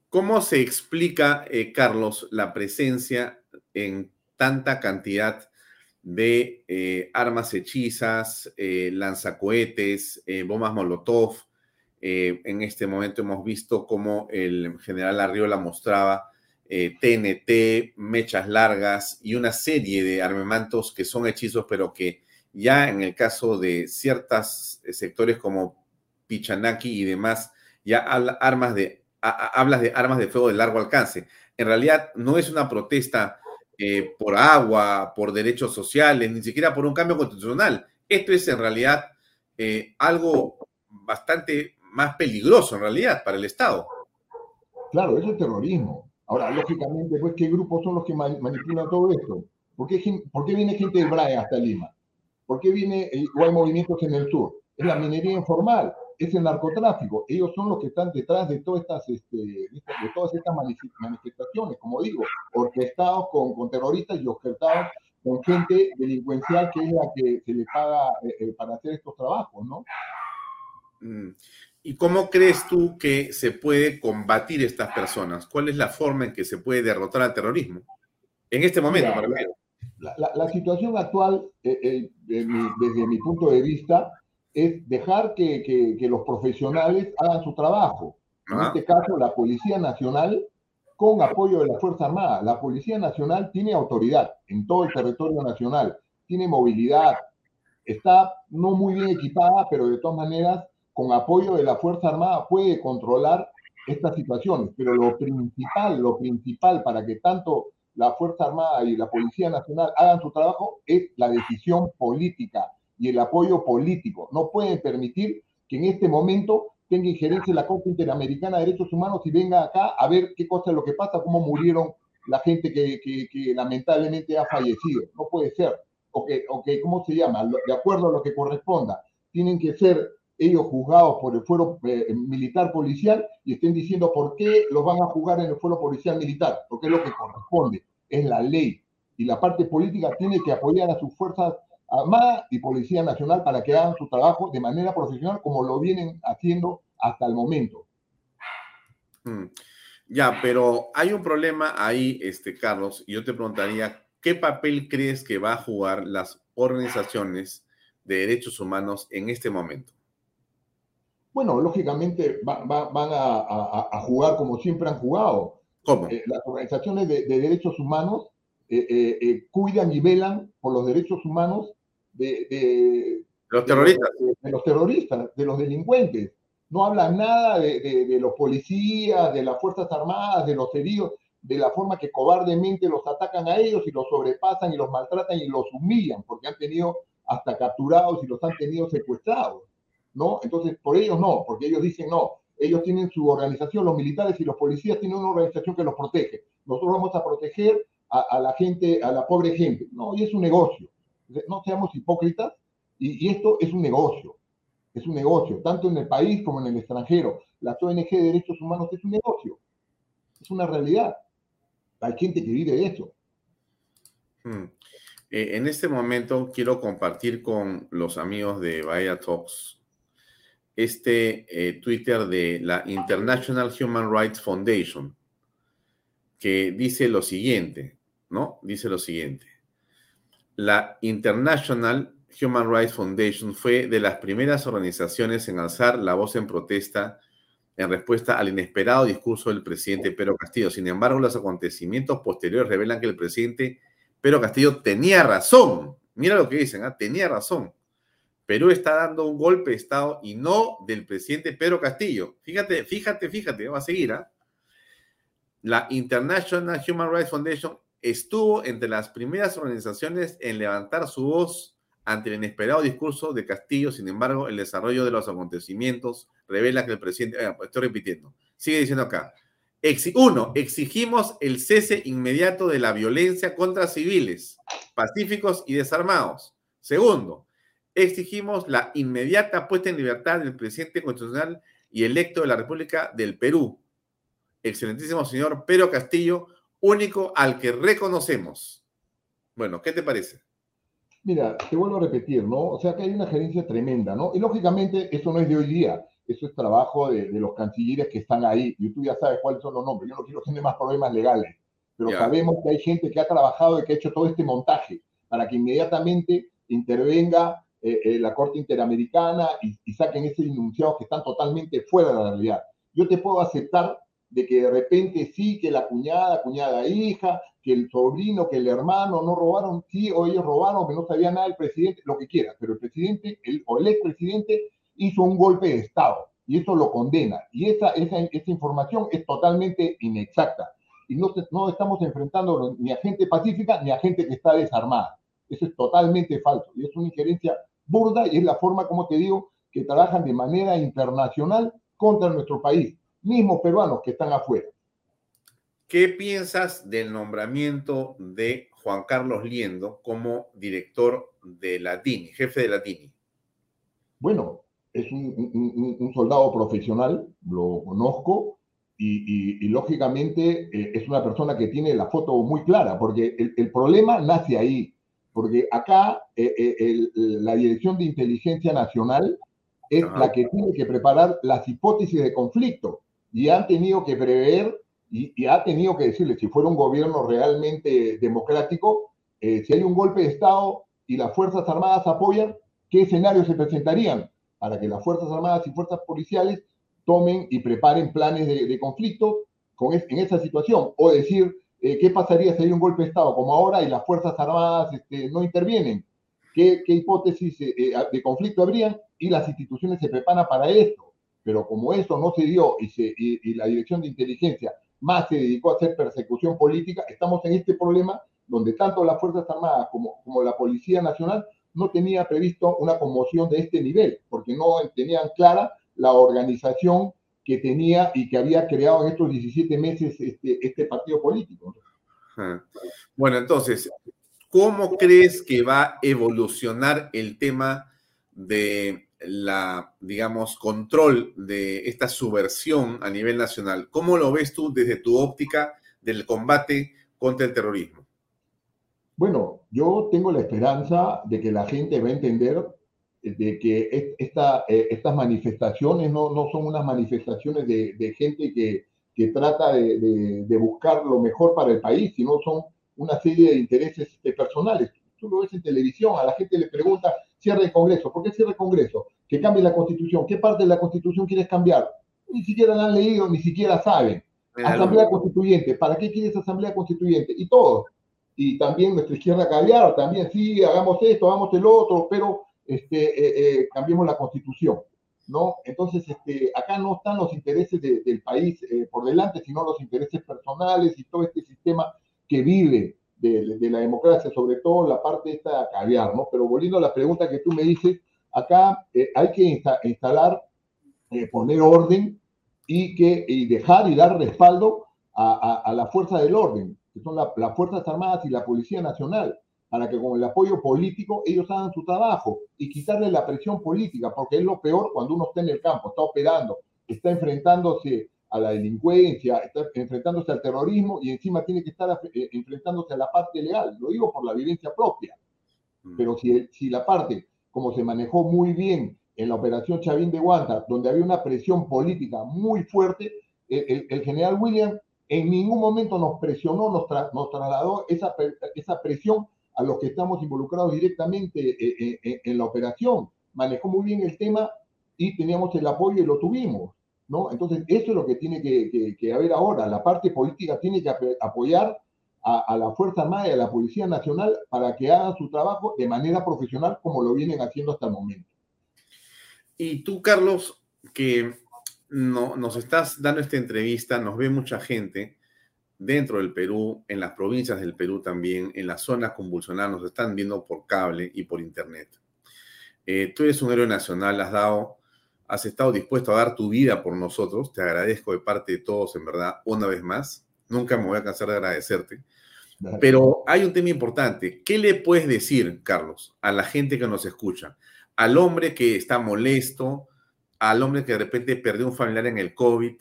¿Cómo se explica, eh, Carlos, la presencia en tanta cantidad de eh, armas hechizas, eh, lanzacohetes, eh, bombas Molotov? en este momento hemos visto cómo el general Arriola mostraba TNT, mechas largas y una serie de armamentos que son hechizos, pero que ya en el caso de ciertos sectores como Pichanaki y demás, ya armas de hablas de armas de fuego de largo alcance. En realidad no es una protesta eh, por agua, por derechos sociales, ni siquiera por un cambio constitucional. Esto es en realidad eh, algo bastante más peligroso en realidad para el Estado. Claro, es terrorismo. Ahora, lógicamente, pues, ¿qué grupos son los que manipulan todo esto? ¿Por qué, ¿Por qué viene gente del BRAE hasta Lima? ¿Por qué viene, eh, o hay movimientos en el sur? Es la minería informal es el narcotráfico. Ellos son los que están detrás de todas estas, este, de todas estas manifestaciones, como digo, orquestados con, con terroristas y orquestados con gente delincuencial que es la que se le paga eh, eh, para hacer estos trabajos, ¿no? ¿Y cómo crees tú que se puede combatir estas personas? ¿Cuál es la forma en que se puede derrotar al terrorismo? En este momento, la, la, la, situación actual, eh, desde mi punto de vista, es dejar que, que, los profesionales hagan su trabajo. En este caso, la Policía Nacional, con apoyo de la Fuerza Armada. La Policía Nacional tiene autoridad en todo el territorio nacional, tiene movilidad, está no muy bien equipada, pero de todas maneras, con apoyo de la Fuerza Armada, puede controlar estas situaciones. Pero lo principal, lo principal para que tanto la Fuerza Armada y la Policía Nacional hagan su trabajo es la decisión política y el apoyo político. No pueden permitir que en este momento tenga injerencia la Corte Interamericana de Derechos Humanos y venga acá a ver qué cosa es lo que pasa, cómo murieron la gente que, que, lamentablemente ha fallecido. No puede ser. O que, o que, ¿cómo se llama? De acuerdo a lo que corresponda. Tienen que ser ellos juzgados por el fuero eh, militar policial y estén diciendo por qué los van a juzgar en el fuero policial militar, porque es lo que corresponde, es la ley. Y la parte política tiene que apoyar a sus fuerzas armadas y Policía Nacional para que hagan su trabajo de manera profesional como lo vienen haciendo hasta el momento. Hmm. Ya, pero hay un problema ahí, este, Carlos, y yo te preguntaría, ¿qué papel crees que va a jugar las organizaciones de derechos humanos en este momento? Bueno, lógicamente van a, jugar como siempre han jugado. ¿Cómo? Eh, las organizaciones de, derechos humanos eh, eh, cuidan y velan por los derechos humanos de, los terroristas. De, los terroristas, de los delincuentes. No hablan nada de, los policías, de las Fuerzas Armadas, de los heridos, de la forma que cobardemente los atacan a ellos y los sobrepasan y los maltratan y los humillan, porque han tenido hasta capturados y los han tenido secuestrados. ¿No? Entonces, por ellos no, porque ellos dicen no, ellos tienen su organización, los militares y los policías tienen una organización que los protege. Nosotros vamos a proteger a, la gente, a la pobre gente. No, y es un negocio. No seamos hipócritas, y, esto es un negocio. Es un negocio, tanto en el país como en el extranjero. La ONG de Derechos Humanos es un negocio. Es una realidad. Hay gente que vive eso. Hmm. Eh, en este momento quiero compartir con los amigos de Bahía Talks este eh, Twitter de la International Human Rights Foundation, que dice lo siguiente, ¿no? Dice lo siguiente. La International Human Rights Foundation fue de las primeras organizaciones en alzar la voz en protesta en respuesta al inesperado discurso del presidente Pedro Castillo. Sin embargo, los acontecimientos posteriores revelan que el presidente Pedro Castillo tenía razón. Mira lo que dicen, ¿ah? tenía razón. Perú está dando un golpe de Estado y no del presidente Pedro Castillo. Fíjate, fíjate, fíjate, va a seguir. ¿ah? La International Human Rights Foundation estuvo entre las primeras organizaciones en levantar su voz ante el inesperado discurso de Castillo. Sin embargo, el desarrollo de los acontecimientos revela que el presidente, pues, estoy repitiendo, sigue diciendo acá. uno, exigimos el cese inmediato de la violencia contra civiles, pacíficos y desarmados. Segundo, exigimos la inmediata puesta en libertad del presidente constitucional y electo de la República del Perú, excelentísimo señor Pedro Castillo, único al que reconocemos. Bueno, ¿qué te parece? Mira, te vuelvo a repetir, ¿no? O sea que hay una gerencia tremenda, ¿no? Y lógicamente eso no es de hoy día, eso es trabajo de, los cancilleres que están ahí, y tú ya sabes cuáles son los nombres, yo no quiero tener más problemas legales, pero sabemos que hay gente que ha trabajado y que ha hecho todo este montaje para que inmediatamente intervenga eh, eh, la Corte Interamericana y, saquen ese enunciado que están totalmente fuera de la realidad. Yo te puedo aceptar de que de repente sí, que la cuñada, cuñada hija, que el sobrino, que el hermano no robaron, sí, o ellos robaron, que no sabía nada el presidente, lo que quiera, pero el presidente el, o el expresidente hizo un golpe de Estado y eso lo condena. Y esa, esa, esa información es totalmente inexacta. Y no, no estamos enfrentando ni a gente pacífica ni a gente que está desarmada. Eso es totalmente falso y es una injerencia burda y es la forma, como te digo, que trabajan de manera internacional contra nuestro país, mismos peruanos que están afuera. ¿Qué piensas del nombramiento de Juan Carlos Liendo como director de la DINI, jefe de la DINI? Bueno, es un, soldado profesional, lo conozco, y, lógicamente eh, es una persona que tiene la foto muy clara, porque el problema nace ahí porque acá eh, eh, la Dirección de Inteligencia Nacional es la que tiene que preparar las hipótesis de conflicto y han tenido que prever y, ha tenido que decirle, si fuera un gobierno realmente democrático, eh, si hay un golpe de Estado y las Fuerzas Armadas apoyan, ¿qué escenarios se presentarían para que las Fuerzas Armadas y Fuerzas Policiales tomen y preparen planes de, conflicto con en esa situación? O decir, eh, ¿qué pasaría si hay un golpe de Estado como ahora y las Fuerzas Armadas este, no intervienen? qué, hipótesis eh, eh, de conflicto habrían y las instituciones se preparan para esto. Pero como eso no se dio y, se, y, la Dirección de Inteligencia más se dedicó a hacer persecución política, estamos en este problema donde tanto las Fuerzas Armadas como, como la Policía Nacional no tenía previsto una conmoción de este nivel, porque no tenían clara la organización que tenía y que había creado en estos 17 meses este, este partido político. Bueno, entonces, ¿cómo crees que va a evolucionar el tema de la, digamos, control de esta subversión a nivel nacional? ¿Cómo lo ves tú desde tu óptica del combate contra el terrorismo? Bueno, yo tengo la esperanza de que la gente va a entender de que esta, eh, estas manifestaciones no, no, son unas manifestaciones de, de gente que, que trata de, de, buscar lo mejor para el país, sino son una serie de intereses este, personales. Tú lo ves en televisión, a la gente le pregunta, cierre el Congreso, ¿por qué cierre el Congreso? Que cambie la Constitución, ¿qué parte de la Constitución quieres cambiar? Ni siquiera la han leído, ni siquiera saben. Asamblea Constituyente, ¿para qué quieres Asamblea Constituyente? Y todo. Y también nuestra izquierda caviar, también sí, hagamos esto, hagamos el otro, pero este, eh, eh, cambiemos la constitución, ¿no? Entonces, este, acá no están los intereses del país eh, por delante, sino los intereses personales y todo este sistema que vive de, la democracia, sobre todo la parte esta de caviar, ¿no? Pero volviendo a la pregunta que tú me dices, acá hay que instalar, poner orden y, que, y dejar y dar respaldo a, la fuerza del orden, que son las Fuerzas Armadas y la Policía Nacional para que con el apoyo político ellos hagan su trabajo y quitarle la presión política, porque es lo peor cuando uno está en el campo, está operando, está enfrentándose a la delincuencia, está enfrentándose al terrorismo y encima tiene que estar eh, enfrentándose a la parte legal. Lo digo por la vivencia propia. Mm. Pero si, si la parte, como se manejó muy bien en la operación Chavín de Guanta, donde había una presión política muy fuerte, el, el, general William en ningún momento nos presionó, nos, nos trasladó esa, esa presión a los que estamos involucrados directamente eh, eh, eh, en la operación. Manejó muy bien el tema y teníamos el apoyo y lo tuvimos. ¿no? Entonces, eso es lo que tiene que, haber ahora. La parte política tiene que apoyar a, la Fuerza Armada y a la Policía Nacional para que hagan su trabajo de manera profesional como lo vienen haciendo hasta el momento. Y tú, Carlos, que no, nos estás dando esta entrevista, nos ve mucha gente dentro del Perú, en las provincias del Perú también, en las zonas convulsionadas, nos están viendo por cable y por internet. Eh, tú eres un héroe nacional, has dado, has estado dispuesto a dar tu vida por nosotros. Te agradezco de parte de todos, en verdad, una vez más. Nunca me voy a cansar de agradecerte. Pero hay un tema importante. ¿Qué le puedes decir, Carlos, a la gente que nos escucha? Al hombre que está molesto, al hombre que de repente perdió un familiar en el COVID,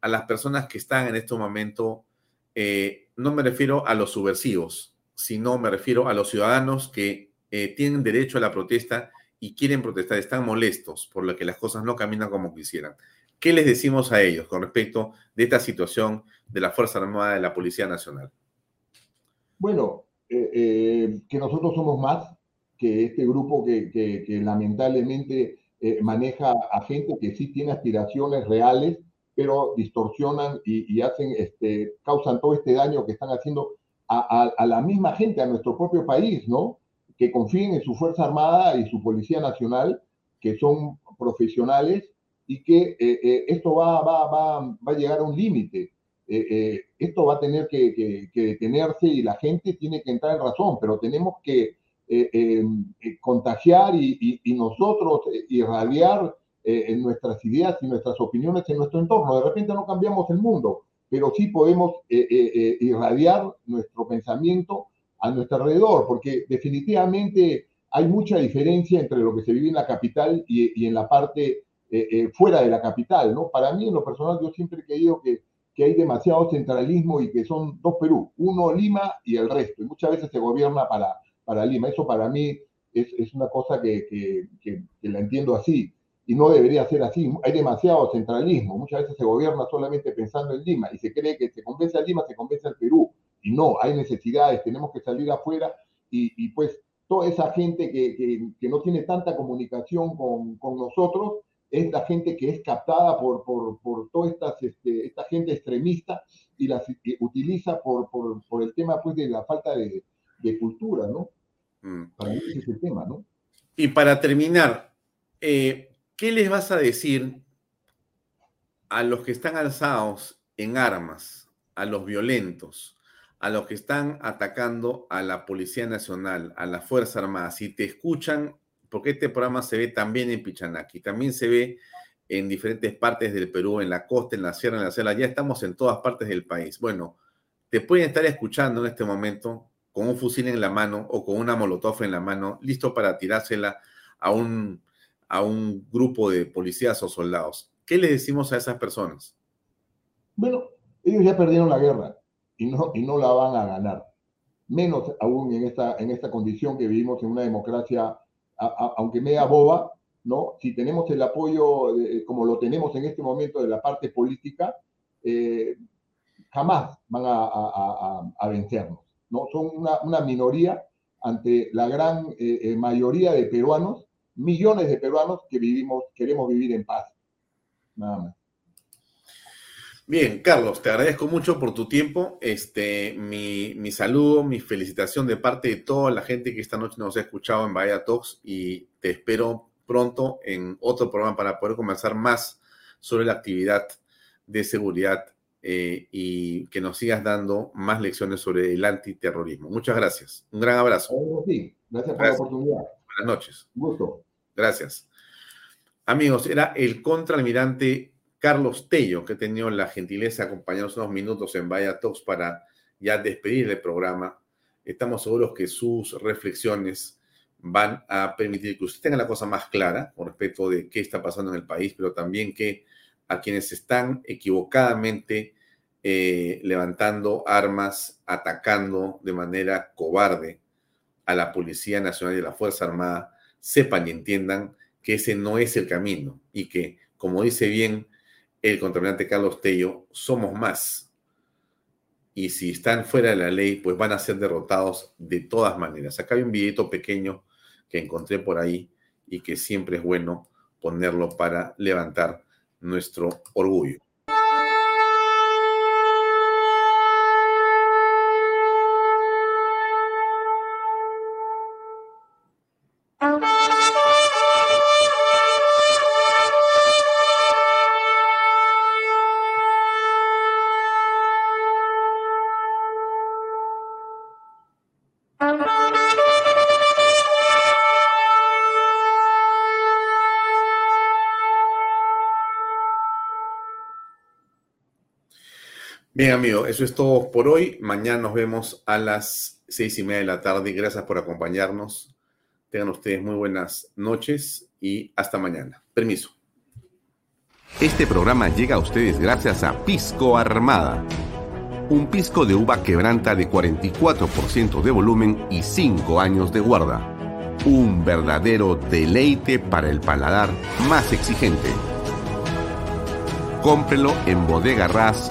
a las personas que están en este momento eh, no me refiero a los subversivos, sino me refiero a los ciudadanos que eh, tienen derecho a la protesta y quieren protestar, están molestos por lo que las cosas no caminan como quisieran. ¿Qué les decimos a ellos con respecto de esta situación de la Fuerza Armada de la Policía Nacional? Bueno, eh, que nosotros somos más que este grupo que, lamentablemente maneja a gente que sí tiene aspiraciones reales pero distorsionan y, hacen, este, causan todo este daño que están haciendo a, la misma gente, a nuestro propio país, ¿no? Que confíen en su Fuerza Armada y su Policía Nacional, que son profesionales y que eh, eh, esto va, va, va, va, a llegar a un límite. Eh, esto va a tener que, detenerse y la gente tiene que entrar en razón, pero tenemos que contagiar y, y nosotros irradiar eh, en nuestras ideas y nuestras opiniones en nuestro entorno. De repente no cambiamos el mundo, pero sí podemos eh, eh, irradiar nuestro pensamiento a nuestro alrededor, porque definitivamente hay mucha diferencia entre lo que se vive en la capital y, en la parte fuera de la capital, ¿no? Para mí, en lo personal, yo siempre he creído que, que hay demasiado centralismo y que son dos Perú, uno Lima y el resto, y muchas veces se gobierna para, para Lima. Eso para mí es, es una cosa que, que, que, la entiendo así y no debería ser así. Hay demasiado centralismo. Muchas veces se gobierna solamente pensando en Lima y se cree que se convence a Lima, se convence al Perú. Y no, hay necesidades, tenemos que salir afuera y, pues toda esa gente que, que, no tiene tanta comunicación con, con, nosotros es la gente que es captada por, por, por toda este, esta gente extremista y la utiliza por, por, el tema pues de la falta de, de cultura, ¿no? Mm. Para mí ese es el tema, ¿no? Y para terminar, eh, ¿qué les vas a decir a los que están alzados en armas, a los violentos, a los que están atacando a la Policía Nacional, a la Fuerza Armada? Si te escuchan, porque este programa se ve también en Pichanaki, también se ve en diferentes partes del Perú, en la costa, en la sierra, en la selva, ya estamos en todas partes del país. Bueno, te pueden estar escuchando en este momento con un fusil en la mano o con una molotov en la mano, listo para tirársela a un, a un grupo de policías o soldados. ¿Qué le decimos a esas personas? Bueno, ellos ya perdieron la guerra y no, y no la van a ganar. Menos aún en esta, en esta condición que vivimos en una democracia, aunque media boba, ¿no? Si tenemos el apoyo, como lo tenemos en este momento de la parte política, eh, jamás van a, vencernos, ¿no? Son una, minoría ante la gran eh, eh, mayoría de peruanos, millones de peruanos que vivimos, queremos vivir en paz nada más. Bien, Carlos, te agradezco mucho por tu tiempo. Este, mi, mi, saludo, mi felicitación de parte de toda la gente que esta noche nos ha escuchado en Bahía Talks y te espero pronto en otro programa para poder conversar más sobre la actividad de seguridad eh, y que nos sigas dando más lecciones sobre el antiterrorismo. Muchas gracias. Un gran abrazo. Sí, gracias por la oportunidad. Buenas noches. gusto. Gracias. Amigos, era el contraalmirante Carlos Tello, que ha tenido la gentileza de acompañarnos unos minutos en Vaya Talks para ya despedir el programa. Estamos seguros que sus reflexiones van a permitir que usted tenga la cosa más clara con respecto de qué está pasando en el país, pero también que a quienes están equivocadamente eh, levantando armas, atacando de manera cobarde a la Policía Nacional y a la Fuerza Armada, sepan y entiendan que ese no es el camino y que, como dice bien el contraminante Carlos Tello, somos más. Y si están fuera de la ley, pues van a ser derrotados de todas maneras. Acá hay un videito pequeño que encontré por ahí y que siempre es bueno ponerlo para levantar nuestro orgullo. Bien, amigo, eso es todo por hoy. Mañana nos vemos a las seis y media de la tarde. Gracias por acompañarnos. Tengan ustedes muy buenas noches y hasta mañana. Permiso. Este programa llega a ustedes gracias a Pisco Armada. Un pisco de uva quebranta de 44% de volumen y 5 años de guarda. Un verdadero deleite para el paladar más exigente. Cómprelo en Bodega Ras